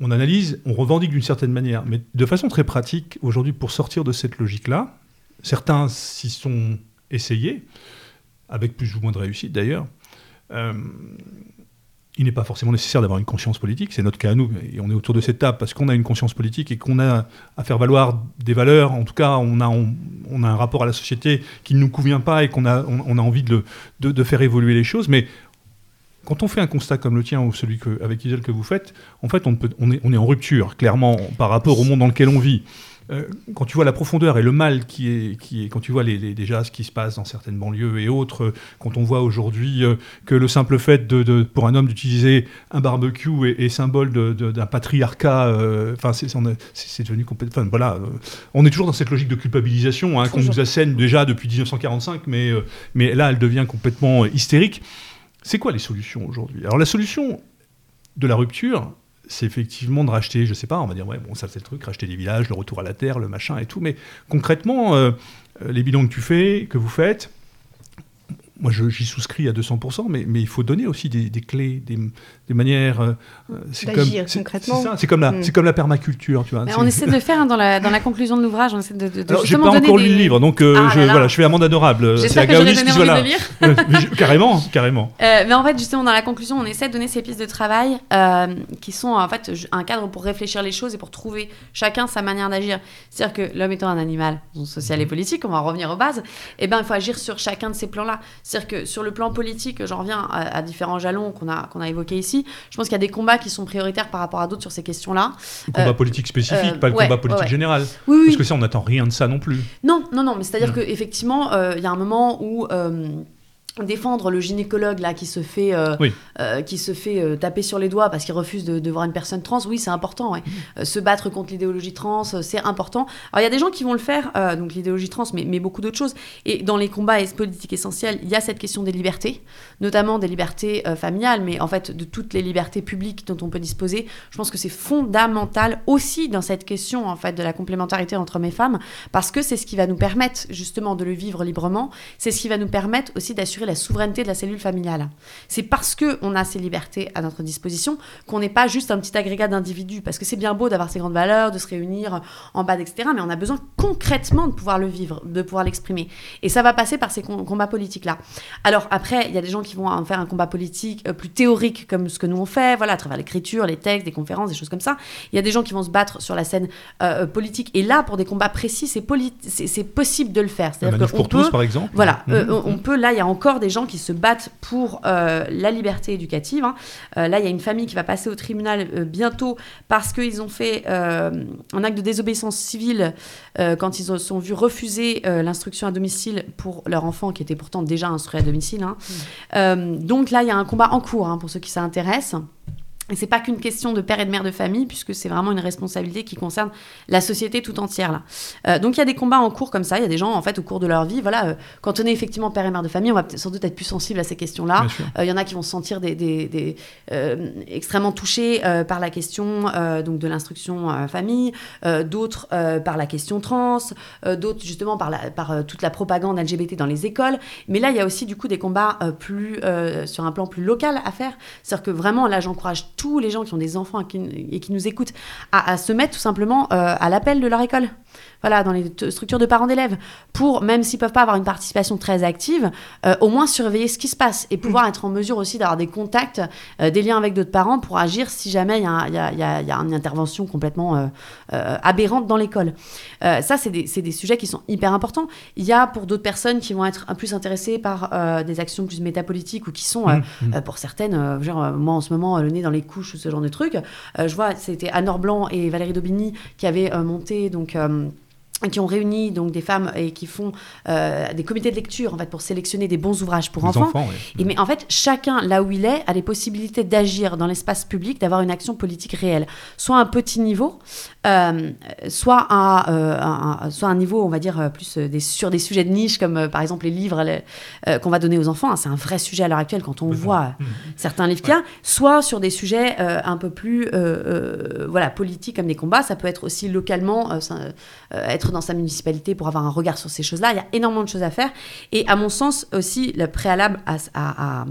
on analyse, on revendique d'une certaine manière, mais de façon très pratique, aujourd'hui, pour sortir de cette logique-là, certains s'y sont essayer, avec plus ou moins de réussite d'ailleurs. Euh, il n'est pas forcément nécessaire d'avoir une conscience politique, c'est notre cas à nous, et on est autour de cette table parce qu'on a une conscience politique et qu'on a à faire valoir des valeurs, en tout cas on a, on, a un rapport à la société qui ne nous convient pas et qu'on a, on, a envie de, de, faire évoluer les choses, mais quand on fait un constat comme le tien ou celui que, avec Isel que vous faites, en fait on, peut, on, est, on est en rupture, clairement, par rapport au monde dans lequel on vit. Euh, quand tu vois la profondeur et le mal qui est, qui est quand tu vois les, déjà ce qui se passe dans certaines banlieues et autres, euh, quand on voit aujourd'hui euh, que le simple fait de, pour un homme d'utiliser un barbecue est, symbole d'un patriarcat, enfin c'est devenu complètement, voilà, on est toujours dans cette logique de culpabilisation hein, qu'on nous assène déjà depuis 1945, mais mais là elle devient complètement hystérique. C'est quoi les solutions aujourd'hui? Alors la solution de la rupture, c'est effectivement de racheter, je sais pas, on va dire, ouais, bon, ça c'est le truc, racheter des villages, le retour à la terre, le machin et tout, mais concrètement, euh, euh, les bilans que tu fais, que vous faites, moi j'y souscris à 200%, mais, mais il faut donner aussi des, clés, des, des manières. Euh, c'est comme, concrètement. C'est comme, la, mm. comme la permaculture, tu vois. on essaie de le faire hein, dans, la, dans la conclusion de l'ouvrage, on essaie de, de, de J'ai pas encore lu le livre, donc euh, ah je, voilà, je fais amende adorable. J'espère que j'aurais donné envie de le lire. carrément, carrément. Euh, mais en fait, justement, dans la conclusion, on essaie de donner ces pistes de travail qui sont en fait un cadre pour réfléchir les choses et pour trouver chacun sa manière d'agir. C'est-à-dire que l'homme étant un animal social et mm-hmm. politique, on va revenir aux bases, et eh ben, il faut agir sur chacun de ces plans-là. C'est-à-dire que sur le plan politique, j'en reviens à, différents jalons qu'on a, qu'on a évoqués ici. Je pense qu'il y a des combats qui sont prioritaires par rapport à d'autres sur ces questions-là. Le combat euh, politique spécifique, euh, pas le combat politique général. Oui, Parce que ça, on n'attend rien de ça non plus. Non, non, non, mais c'est-à-dire qu'effectivement, euh, il y a un moment où défendre le gynécologue là qui se fait euh, euh, qui se fait euh, taper sur les doigts parce qu'il refuse de, voir une personne trans oui c'est important mmh. se battre contre l'idéologie trans c'est important. Alors il y a des gens qui vont le faire donc l'idéologie trans mais, mais beaucoup d'autres choses. Et dans les combats politiques essentiels il y a cette question des libertés notamment des libertés familiales mais en fait de toutes les libertés publiques dont on peut disposer. Je pense que c'est fondamental aussi dans cette question en fait de la complémentarité entre hommes et femmes parce que c'est ce qui va nous permettre justement de le vivre librement. C'est ce qui va nous permettre aussi d'assurer la souveraineté de la cellule familiale. C'est parce que on a ces libertés à notre disposition qu'on n'est pas juste un petit agrégat d'individus. Parce que c'est bien beau d'avoir ces grandes valeurs, de se réunir en bas, etc. Mais on a besoin concrètement de pouvoir le vivre, de pouvoir l'exprimer. Et ça va passer par ces combats politiques-là. Alors après, il y a des gens qui vont en faire un combat politique euh, plus théorique, comme ce que nous on fait, voilà, à travers l'écriture, les textes, des conférences, des choses comme ça. Il y a des gens qui vont se battre sur la scène euh, euh, politique. Et là, pour des combats précis, c'est possible de le faire. C'est-à-dire pour tous, par exemple. Voilà, mmh. on peut. Là, il y a encore des gens qui se battent pour euh, la liberté éducative. Hein. Euh, là, il y a une famille qui va passer au tribunal euh, bientôt parce qu'ils ont fait un acte de désobéissance civile quand ils se sont vus refuser l'instruction à domicile pour leur enfant qui était pourtant déjà instruit à domicile. Hein. Mmh. donc là, il y a un combat en cours hein, pour ceux qui s'intéressent. Et c'est pas qu'une question de père et de mère de famille, puisque c'est vraiment une responsabilité qui concerne la société tout entière là. Euh, donc il y a des combats en cours comme ça. Il y a des gens en fait au cours de leur vie, voilà, euh, quand on est effectivement père et mère de famille, on va sans doute être plus sensible à ces questions-là. Euh, il y en a qui vont se sentir des, des, extrêmement touchés par la question donc de l'instruction famille, d'autres par la question trans, d'autres justement par, la, par toute la propagande LGBT dans les écoles. Mais là il y a aussi du coup des combats plus sur un plan plus local à faire. C'est-à-dire que vraiment là j'encourage tous les gens qui ont des enfants et qui, nous écoutent à, se mettre tout simplement euh, à l'appel de leur école voilà, dans les structures de parents d'élèves, pour, même s'ils peuvent pas avoir une participation très active, euh, au moins surveiller ce qui se passe et pouvoir mm. être en mesure aussi d'avoir des contacts, euh, des liens avec d'autres parents pour agir si jamais il y, a, une intervention complètement euh, aberrante dans l'école. ça, c'est des, des, sujets qui sont hyper importants. Il y a pour d'autres personnes qui vont être plus intéressées par des actions plus métapolitiques ou qui sont, mm, mm. pour certaines, genre moi en ce moment, le nez dans les couches ou ce genre de trucs, je vois, c'était Anne Blanc et Valérie Daubigny qui avaient monté donc qui ont réuni donc des femmes et qui font euh, des comités de lecture en fait pour sélectionner des bons ouvrages pour enfants. Et mais en fait chacun là où il est a les possibilités d'agir dans l'espace public, d'avoir une action politique réelle, soit à un petit niveau, euh, soit à euh, un, soit un niveau on va dire plus des, sur des sujets de niche comme par exemple les livres qu'on va donner aux enfants. Hein, c'est un vrai sujet à l'heure actuelle quand on voit mmh. certains livres qu'il y a, soit sur des sujets un peu plus voilà politiques comme des combats. Ça peut être aussi localement être dans sa municipalité pour avoir un regard sur ces choses-là. Il y a énormément de choses à faire. Et à mon sens aussi, le préalable à à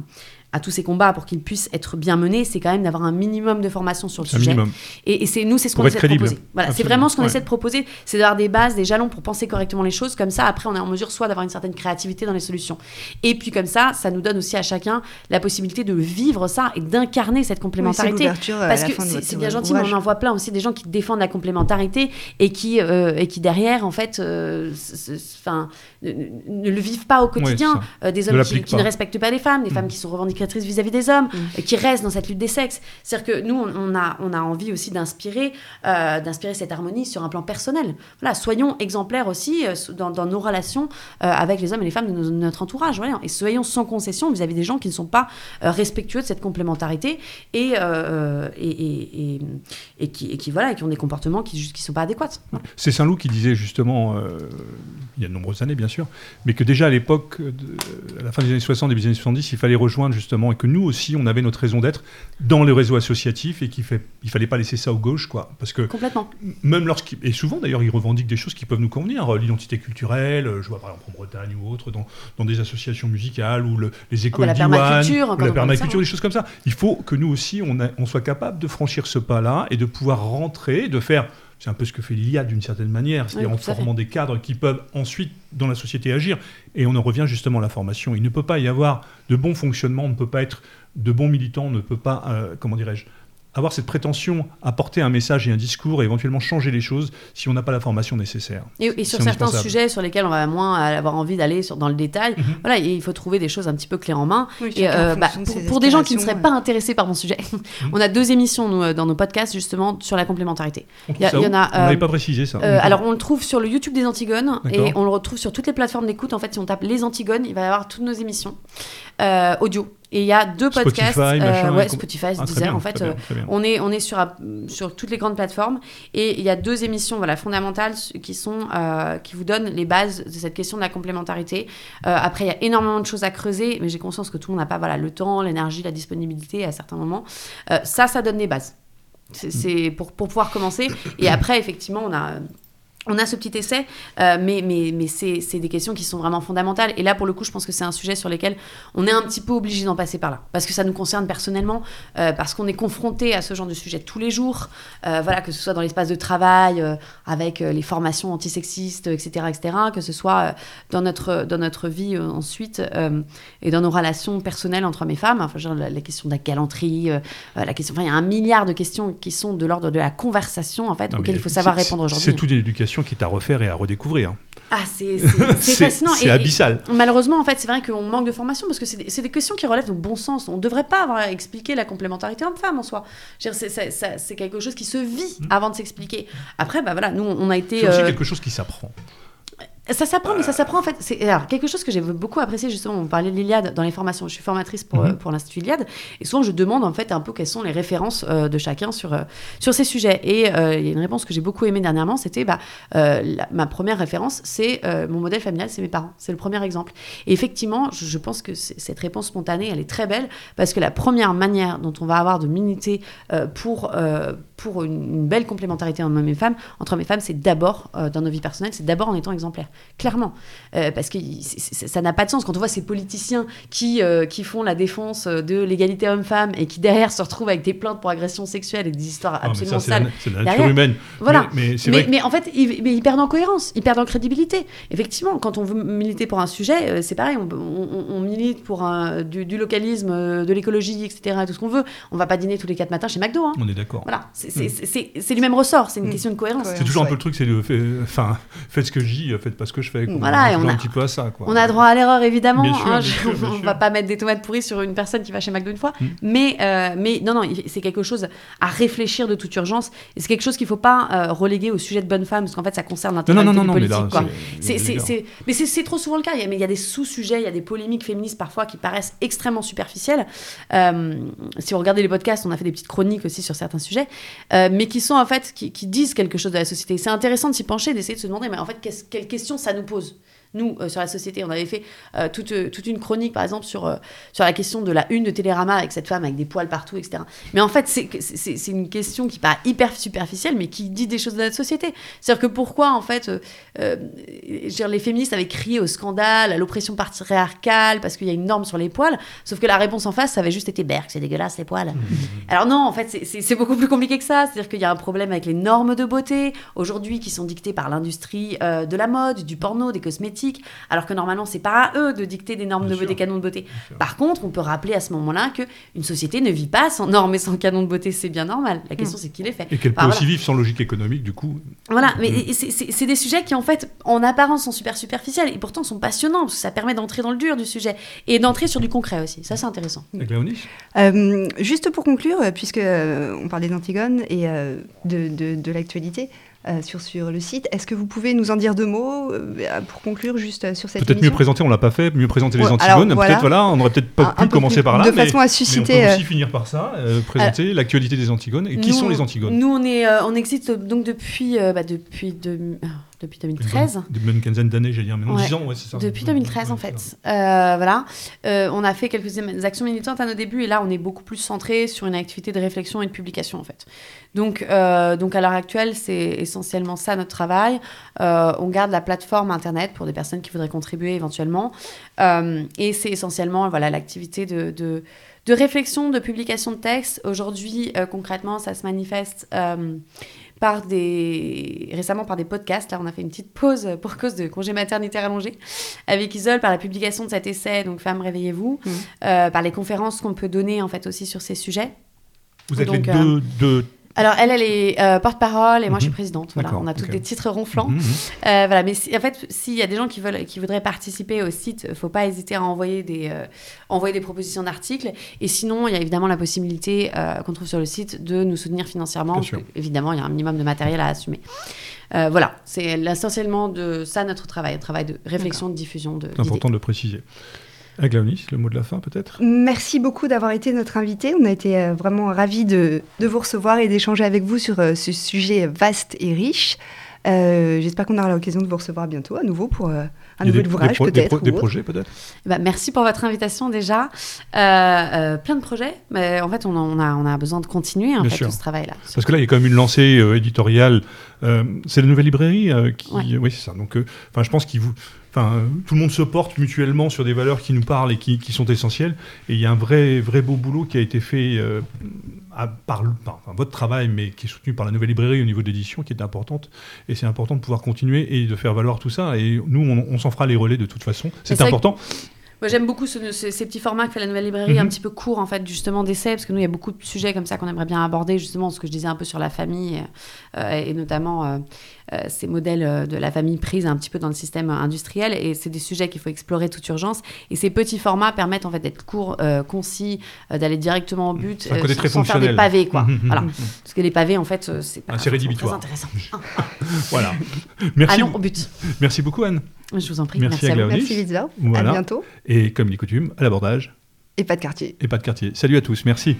tous ces combats pour qu'ils puissent être bien menés, c'est quand même d'avoir un minimum de formation sur le sujet. Et, c'est nous, c'est ce qu'on essaie de proposer. Voilà, c'est vraiment ce qu'on essaie de proposer, c'est d'avoir des bases, des jalons pour penser correctement les choses. Comme ça, après, on est en mesure soit d'avoir une certaine créativité dans les solutions. Et puis comme ça, ça nous donne aussi à chacun la possibilité de vivre ça et d'incarner cette complémentarité. Parce que c'est bien gentil, mais on en voit plein aussi des gens qui défendent la complémentarité et qui, euh, et qui derrière, en fait, euh, enfin, ne, le vivent pas au quotidien. Euh, des hommes qui, qui, ne respectent pas les femmes, des femmes mm. qui sont revendiquées éducatrice vis-à-vis des hommes, mm. qui reste dans cette lutte des sexes. C'est-à-dire que nous, on, a, on a envie aussi d'inspirer, euh, d'inspirer cette harmonie sur un plan personnel. Voilà, soyons exemplaires aussi dans, nos relations avec les hommes et les femmes de, notre entourage. Voilà, et soyons sans concession vis-à-vis des gens qui ne sont pas respectueux de cette complémentarité et, et, et, qui, qui, voilà, qui ont des comportements qui ne sont pas adéquats. C'est Saint-Loup qui disait justement, il y a de nombreuses années bien sûr, mais que déjà à l'époque, à la fin des années 60, début des années 70, il fallait rejoindre justement, et que nous aussi, on avait notre raison d'être dans les réseaux associatifs et qu'il ne il fallait pas laisser ça aux gauche, quoi. Parce que Complètement. même lorsqu'ils, et souvent d'ailleurs, ils revendiquent des choses qui peuvent nous convenir, euh, l'identité culturelle, euh, je vois par exemple en Bretagne ou autre, dans, dans des associations musicales ou le, les écoles la permaculture, la permaculture, des choses comme ça. Il faut que nous aussi, on, on soit capable de franchir ce pas-là et de pouvoir rentrer, de faire c'est un peu ce que fait l'IA d'une certaine manière, c'est-à-dire en formant des cadres qui peuvent ensuite dans la société agir. Et on en revient justement à la formation. Il ne peut pas y avoir de bon fonctionnement, on ne peut pas être de bons militants, on ne peut pas, euh, comment dirais-je, avoir cette prétention à porter un message et un discours et éventuellement changer les choses si on n'a pas la formation nécessaire. Et, sur certains sujets sur lesquels on va moins avoir envie d'aller dans le détail, mhm. voilà, il faut trouver des choses un petit peu clés en main. et, euh, bah, pour, des gens qui ne seraient pas intéressés par mon sujet, mhm. on a deux émissions nous, euh, dans nos podcasts justement sur la complémentarité. Il y, en a. on n'avait pas précisé ça. Euh, alors on le trouve sur le YouTube des Antigones et on le retrouve sur toutes les plateformes d'écoute. En fait, si on tape les Antigones, il va y avoir toutes nos émissions audio. Et il y a deux podcasts, euh, ouais, Spotify, ah, Deezer, en fait, euh, on est on est sur sur toutes les grandes plateformes et il y a deux émissions voilà fondamentales qui sont euh, qui vous donnent les bases de cette question de la complémentarité. après, il y a énormément de choses à creuser, mais j'ai conscience que tout le monde n'a pas voilà le temps, l'énergie, la disponibilité à certains moments. ça, ça donne des bases. C'est pour, pour pouvoir commencer. Et après, effectivement, on a on a ce petit essai, euh, mais, mais, mais c'est des questions qui sont vraiment fondamentales. Et là, pour le coup, je pense que c'est un sujet sur lequel on est un petit peu obligé d'en passer par là. Parce que ça nous concerne personnellement, euh, parce qu'on est confronté à ce genre de sujet tous les jours. Euh, voilà, que ce soit dans l'espace de travail, avec les formations antisexistes, etc., etc., que ce soit dans notre, dans notre vie ensuite, et dans nos relations personnelles entre hommes et femmes. Enfin, genre, la, question de la galanterie, la question... Enfin, il y a un milliard de questions qui sont de l'ordre de la conversation, en fait, auxquelles il faut savoir répondre aujourd'hui. C'est tout l'éducation qui est à refaire et à redécouvrir. Ah, c'est fascinant. C'est abyssal. Malheureusement, en fait, c'est vrai qu'on manque de formation parce que c'est des, des, questions qui relèvent du bon sens. On ne devrait pas avoir expliqué la complémentarité homme-femme en soi. C'est quelque chose qui se vit mm. avant de s'expliquer. Après, bah voilà, nous, on a été. C'est aussi euh, quelque chose qui s'apprend. Ça s'apprend, mais ça s'apprend en fait. C'est alors quelque chose que j'ai beaucoup apprécié justement. On parlait de l'Iliade dans les formations. Je suis formatrice pour, mhm. pour l'Institut Iliade, et souvent je demande en fait un peu quelles sont les références euh, de chacun sur euh, sur ces sujets. Et euh, il y a une réponse que j'ai beaucoup aimée dernièrement, c'était bah ma première référence, c'est mon modèle familial, c'est mes parents. C'est le premier exemple. Et effectivement, je, pense que cette réponse spontanée, elle est très belle parce que la première manière dont on va avoir de militer pour pour une, belle complémentarité entre hommes et femmes, entre hommes et femmes, c'est d'abord dans nos vies personnelles, c'est d'abord en étant exemplaire clairement. Euh, parce que ça n'a pas de sens quand on voit ces politiciens qui, euh, qui font la défense de l'égalité homme-femme et qui derrière se retrouvent avec des plaintes pour agression sexuelle et des histoires ah, absolument sales. C'est la, nature humaine. Voilà. Mais, mais, en fait, ils, perdent en cohérence, ils perdent en crédibilité. Effectivement, quand on veut militer pour un sujet, euh, c'est pareil, on, milite pour un, du, localisme, de l'écologie, etc., tout ce qu'on veut. On va pas dîner tous les quatre matins chez McDo. Hein. On est d'accord. Voilà, c'est du même ressort, c'est une mm. question de cohérence. C'est toujours un peu le truc, c'est enfin, faites ce que je dis, faites pas ce que je fais. Voilà, on, a, un petit peu à ça. On a droit à l'erreur, évidemment. Hein, on va pas mettre des tomates pourries sur une personne qui va chez McDo une fois. Mm. Mais, euh, mais non, non, c'est quelque chose à réfléchir de toute urgence. Et c'est quelque chose qu'il faut pas euh, reléguer au sujet de bonne femme, parce qu'en fait, ça concerne l'intégralité politique. Mais c'est trop souvent le cas. Il y a, mais il y a des sous-sujets, il y a des polémiques féministes parfois qui paraissent extrêmement superficielles. Euh, si vous regardez les podcasts, on a fait des petites chroniques aussi sur certains sujets, mais qui sont en fait, qui, qui disent quelque chose de la société. C'est intéressant de s'y pencher, d'essayer de se demander, mais en fait, quelles questions ça nous pose nous, euh, sur la société, on avait fait euh, toute, euh, toute, une chronique, par exemple, sur, sur la question de la une de Télérama avec cette femme avec des poils partout, etc. Mais en fait, c'est une question qui paraît hyper superficielle, mais qui dit des choses de notre société. C'est-à-dire que pourquoi, en fait, les féministes avaient crié au scandale, à l'oppression patriarcale, parce qu'il y a une norme sur les poils, sauf que la réponse en face, ça avait juste été Berk, c'est dégueulasse les poils. Alors non, en fait, c'est beaucoup plus compliqué que ça. C'est-à-dire qu'il y a un problème avec les normes de beauté, aujourd'hui, qui sont dictées par l'industrie de la mode, du porno, des cosmétiques alors que normalement, c'est pas à eux de dicter des normes Bien de beauté, des canons de beauté. Par contre, on peut rappeler à ce moment-là que une société ne vit pas sans normes et sans canons de beauté, c'est bien normal. La question, c'est qui les fait. Et qu'elle peut aussi vivre sans logique économique, du coup. Voilà, mais et c'est- des sujets qui, en fait, en apparence, sont super superficiels et pourtant sont passionnants parce que ça permet d'entrer dans le dur du sujet et d'entrer sur du concret aussi. Ça, c'est intéressant. Euh, juste pour conclure, euh, puisque euh, on parlait d'Antigone et euh, de, de- de l'actualité euh, sur, sur le site, est-ce que vous pouvez nous en dire deux mots euh, pour conclure juste euh, sur cette Peut-être mieux présenter, on l'a pas fait, mieux présenter les Antigones. alors, voilà. Peut-être, voilà, on aurait peut-être pas un pu peu commencer plus- par là. de mais, façon à mais susciter, on peut aussi finir par ça, présenter l'actualité des Antigones. Et qui Nous, sont les Antigones? Nous, on, est, on existe donc depuis, bah, depuis, de- depuis 2013. Une bonne quinzaine d'années, j'allais dire, mais non, Ouais. 10 ans, ouais, c'est ça. Depuis Ouais, 2013 en fait. Euh, voilà. Euh, on a fait quelques actions militantes à nos débuts et là on est beaucoup plus centré sur une activité de réflexion et de publication en fait. Donc, euh, donc à l'heure actuelle c'est essentiellement ça notre travail. On garde la plateforme internet pour des personnes qui voudraient contribuer éventuellement et c'est essentiellement voilà l'activité de, de de réflexion, de publication de textes. Aujourd'hui, concrètement, ça se manifeste par des récemment par des podcasts. Là, on a fait une petite pause pour cause de congé maternité rallongé avec Isole par la publication de cet essai, donc Femmes réveillez-vous, Mhm. euh, par les conférences qu'on peut donner en fait aussi sur ces sujets. Vous êtes Donc, les euh, deux, deux Alors elle, elle est euh, porte-parole et moi je suis Mhm. présidente. Voilà, on a tous des titres ronflants. Mhm, mhm. Euh, voilà, mais si- en fait, s'il y a des gens qui veulent, qui voudraient participer au site, faut pas hésiter à envoyer des, euh, envoyer des propositions d'articles. Et sinon, il y a évidemment la possibilité euh, qu'on trouve sur le site de nous soutenir financièrement. Bien parce sûr. que, évidemment, il y a un minimum de matériel à assumer. Euh, voilà, c'est essentiellement de ça notre travail, un travail de réflexion, de diffusion. C'est important de le préciser. Avec Léonie, le mot de la fin peut-être? Merci beaucoup d'avoir été notre invité. On a été euh, vraiment ravis de, de vous recevoir et d'échanger avec vous sur euh, ce sujet vaste et riche. Euh, J'espère qu'on aura l'occasion de vous recevoir bientôt à nouveau pour euh, un nouvel des- ouvrage des peut-être. pro- des projets peut-être? Bah, merci pour votre invitation déjà. Euh, euh, plein de projets, mais en fait, on, en- a, on a besoin de continuer en fait tout ce travail-là. Parce que là, il y a quand même une lancée euh, éditoriale. Euh, c'est la nouvelle librairie euh, qui. Ouais. Oui, c'est ça. Donc, euh, enfin, je pense qu'il vous. Enfin, euh, tout le monde se porte mutuellement sur des valeurs qui nous parlent et qui, qui sont essentielles. Et il y a un vrai, vrai beau boulot qui a été fait euh, à- par, enfin, votre travail, mais qui est soutenu par la nouvelle librairie au niveau de l'édition, qui est importante. Et c'est important de pouvoir continuer et de faire valoir tout ça. Et nous, on, on s'en fera les relais de toute façon. C'est important. Moi, j'aime beaucoup ce- ce- ces petits formats que fait la nouvelle librairie, Mhm. un petit peu court en fait, justement d'essais, parce que nous, il y a beaucoup de sujets comme ça qu'on aimerait bien aborder, justement, ce que je disais un peu sur la famille, euh, et notamment euh, euh, ces modèles de la famille prise un petit peu dans le système industriel. Et c'est des sujets qu'il faut explorer toute urgence. Et ces petits formats permettent en fait d'être courts, euh, concis, d'aller directement au but, un côté sans, très sans faire des pavés, quoi. Voilà. Parce que les pavés, en fait, c'est pas Ah, rédhibitoire. très intéressant. Voilà. Merci, Allons au but. merci beaucoup, Anne. Je vous en prie. Merci Merci, à. Glaonis. Merci Lisa. Voilà. À bientôt. Et comme est coutume, à l'abordage Et pas de quartier. et pas de quartier. Salut à tous. Merci.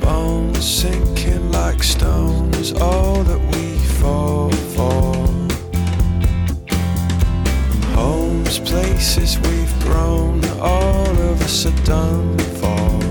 bones sinking like stones, all that we fall for. Homes, places we've grown, all of us are done for.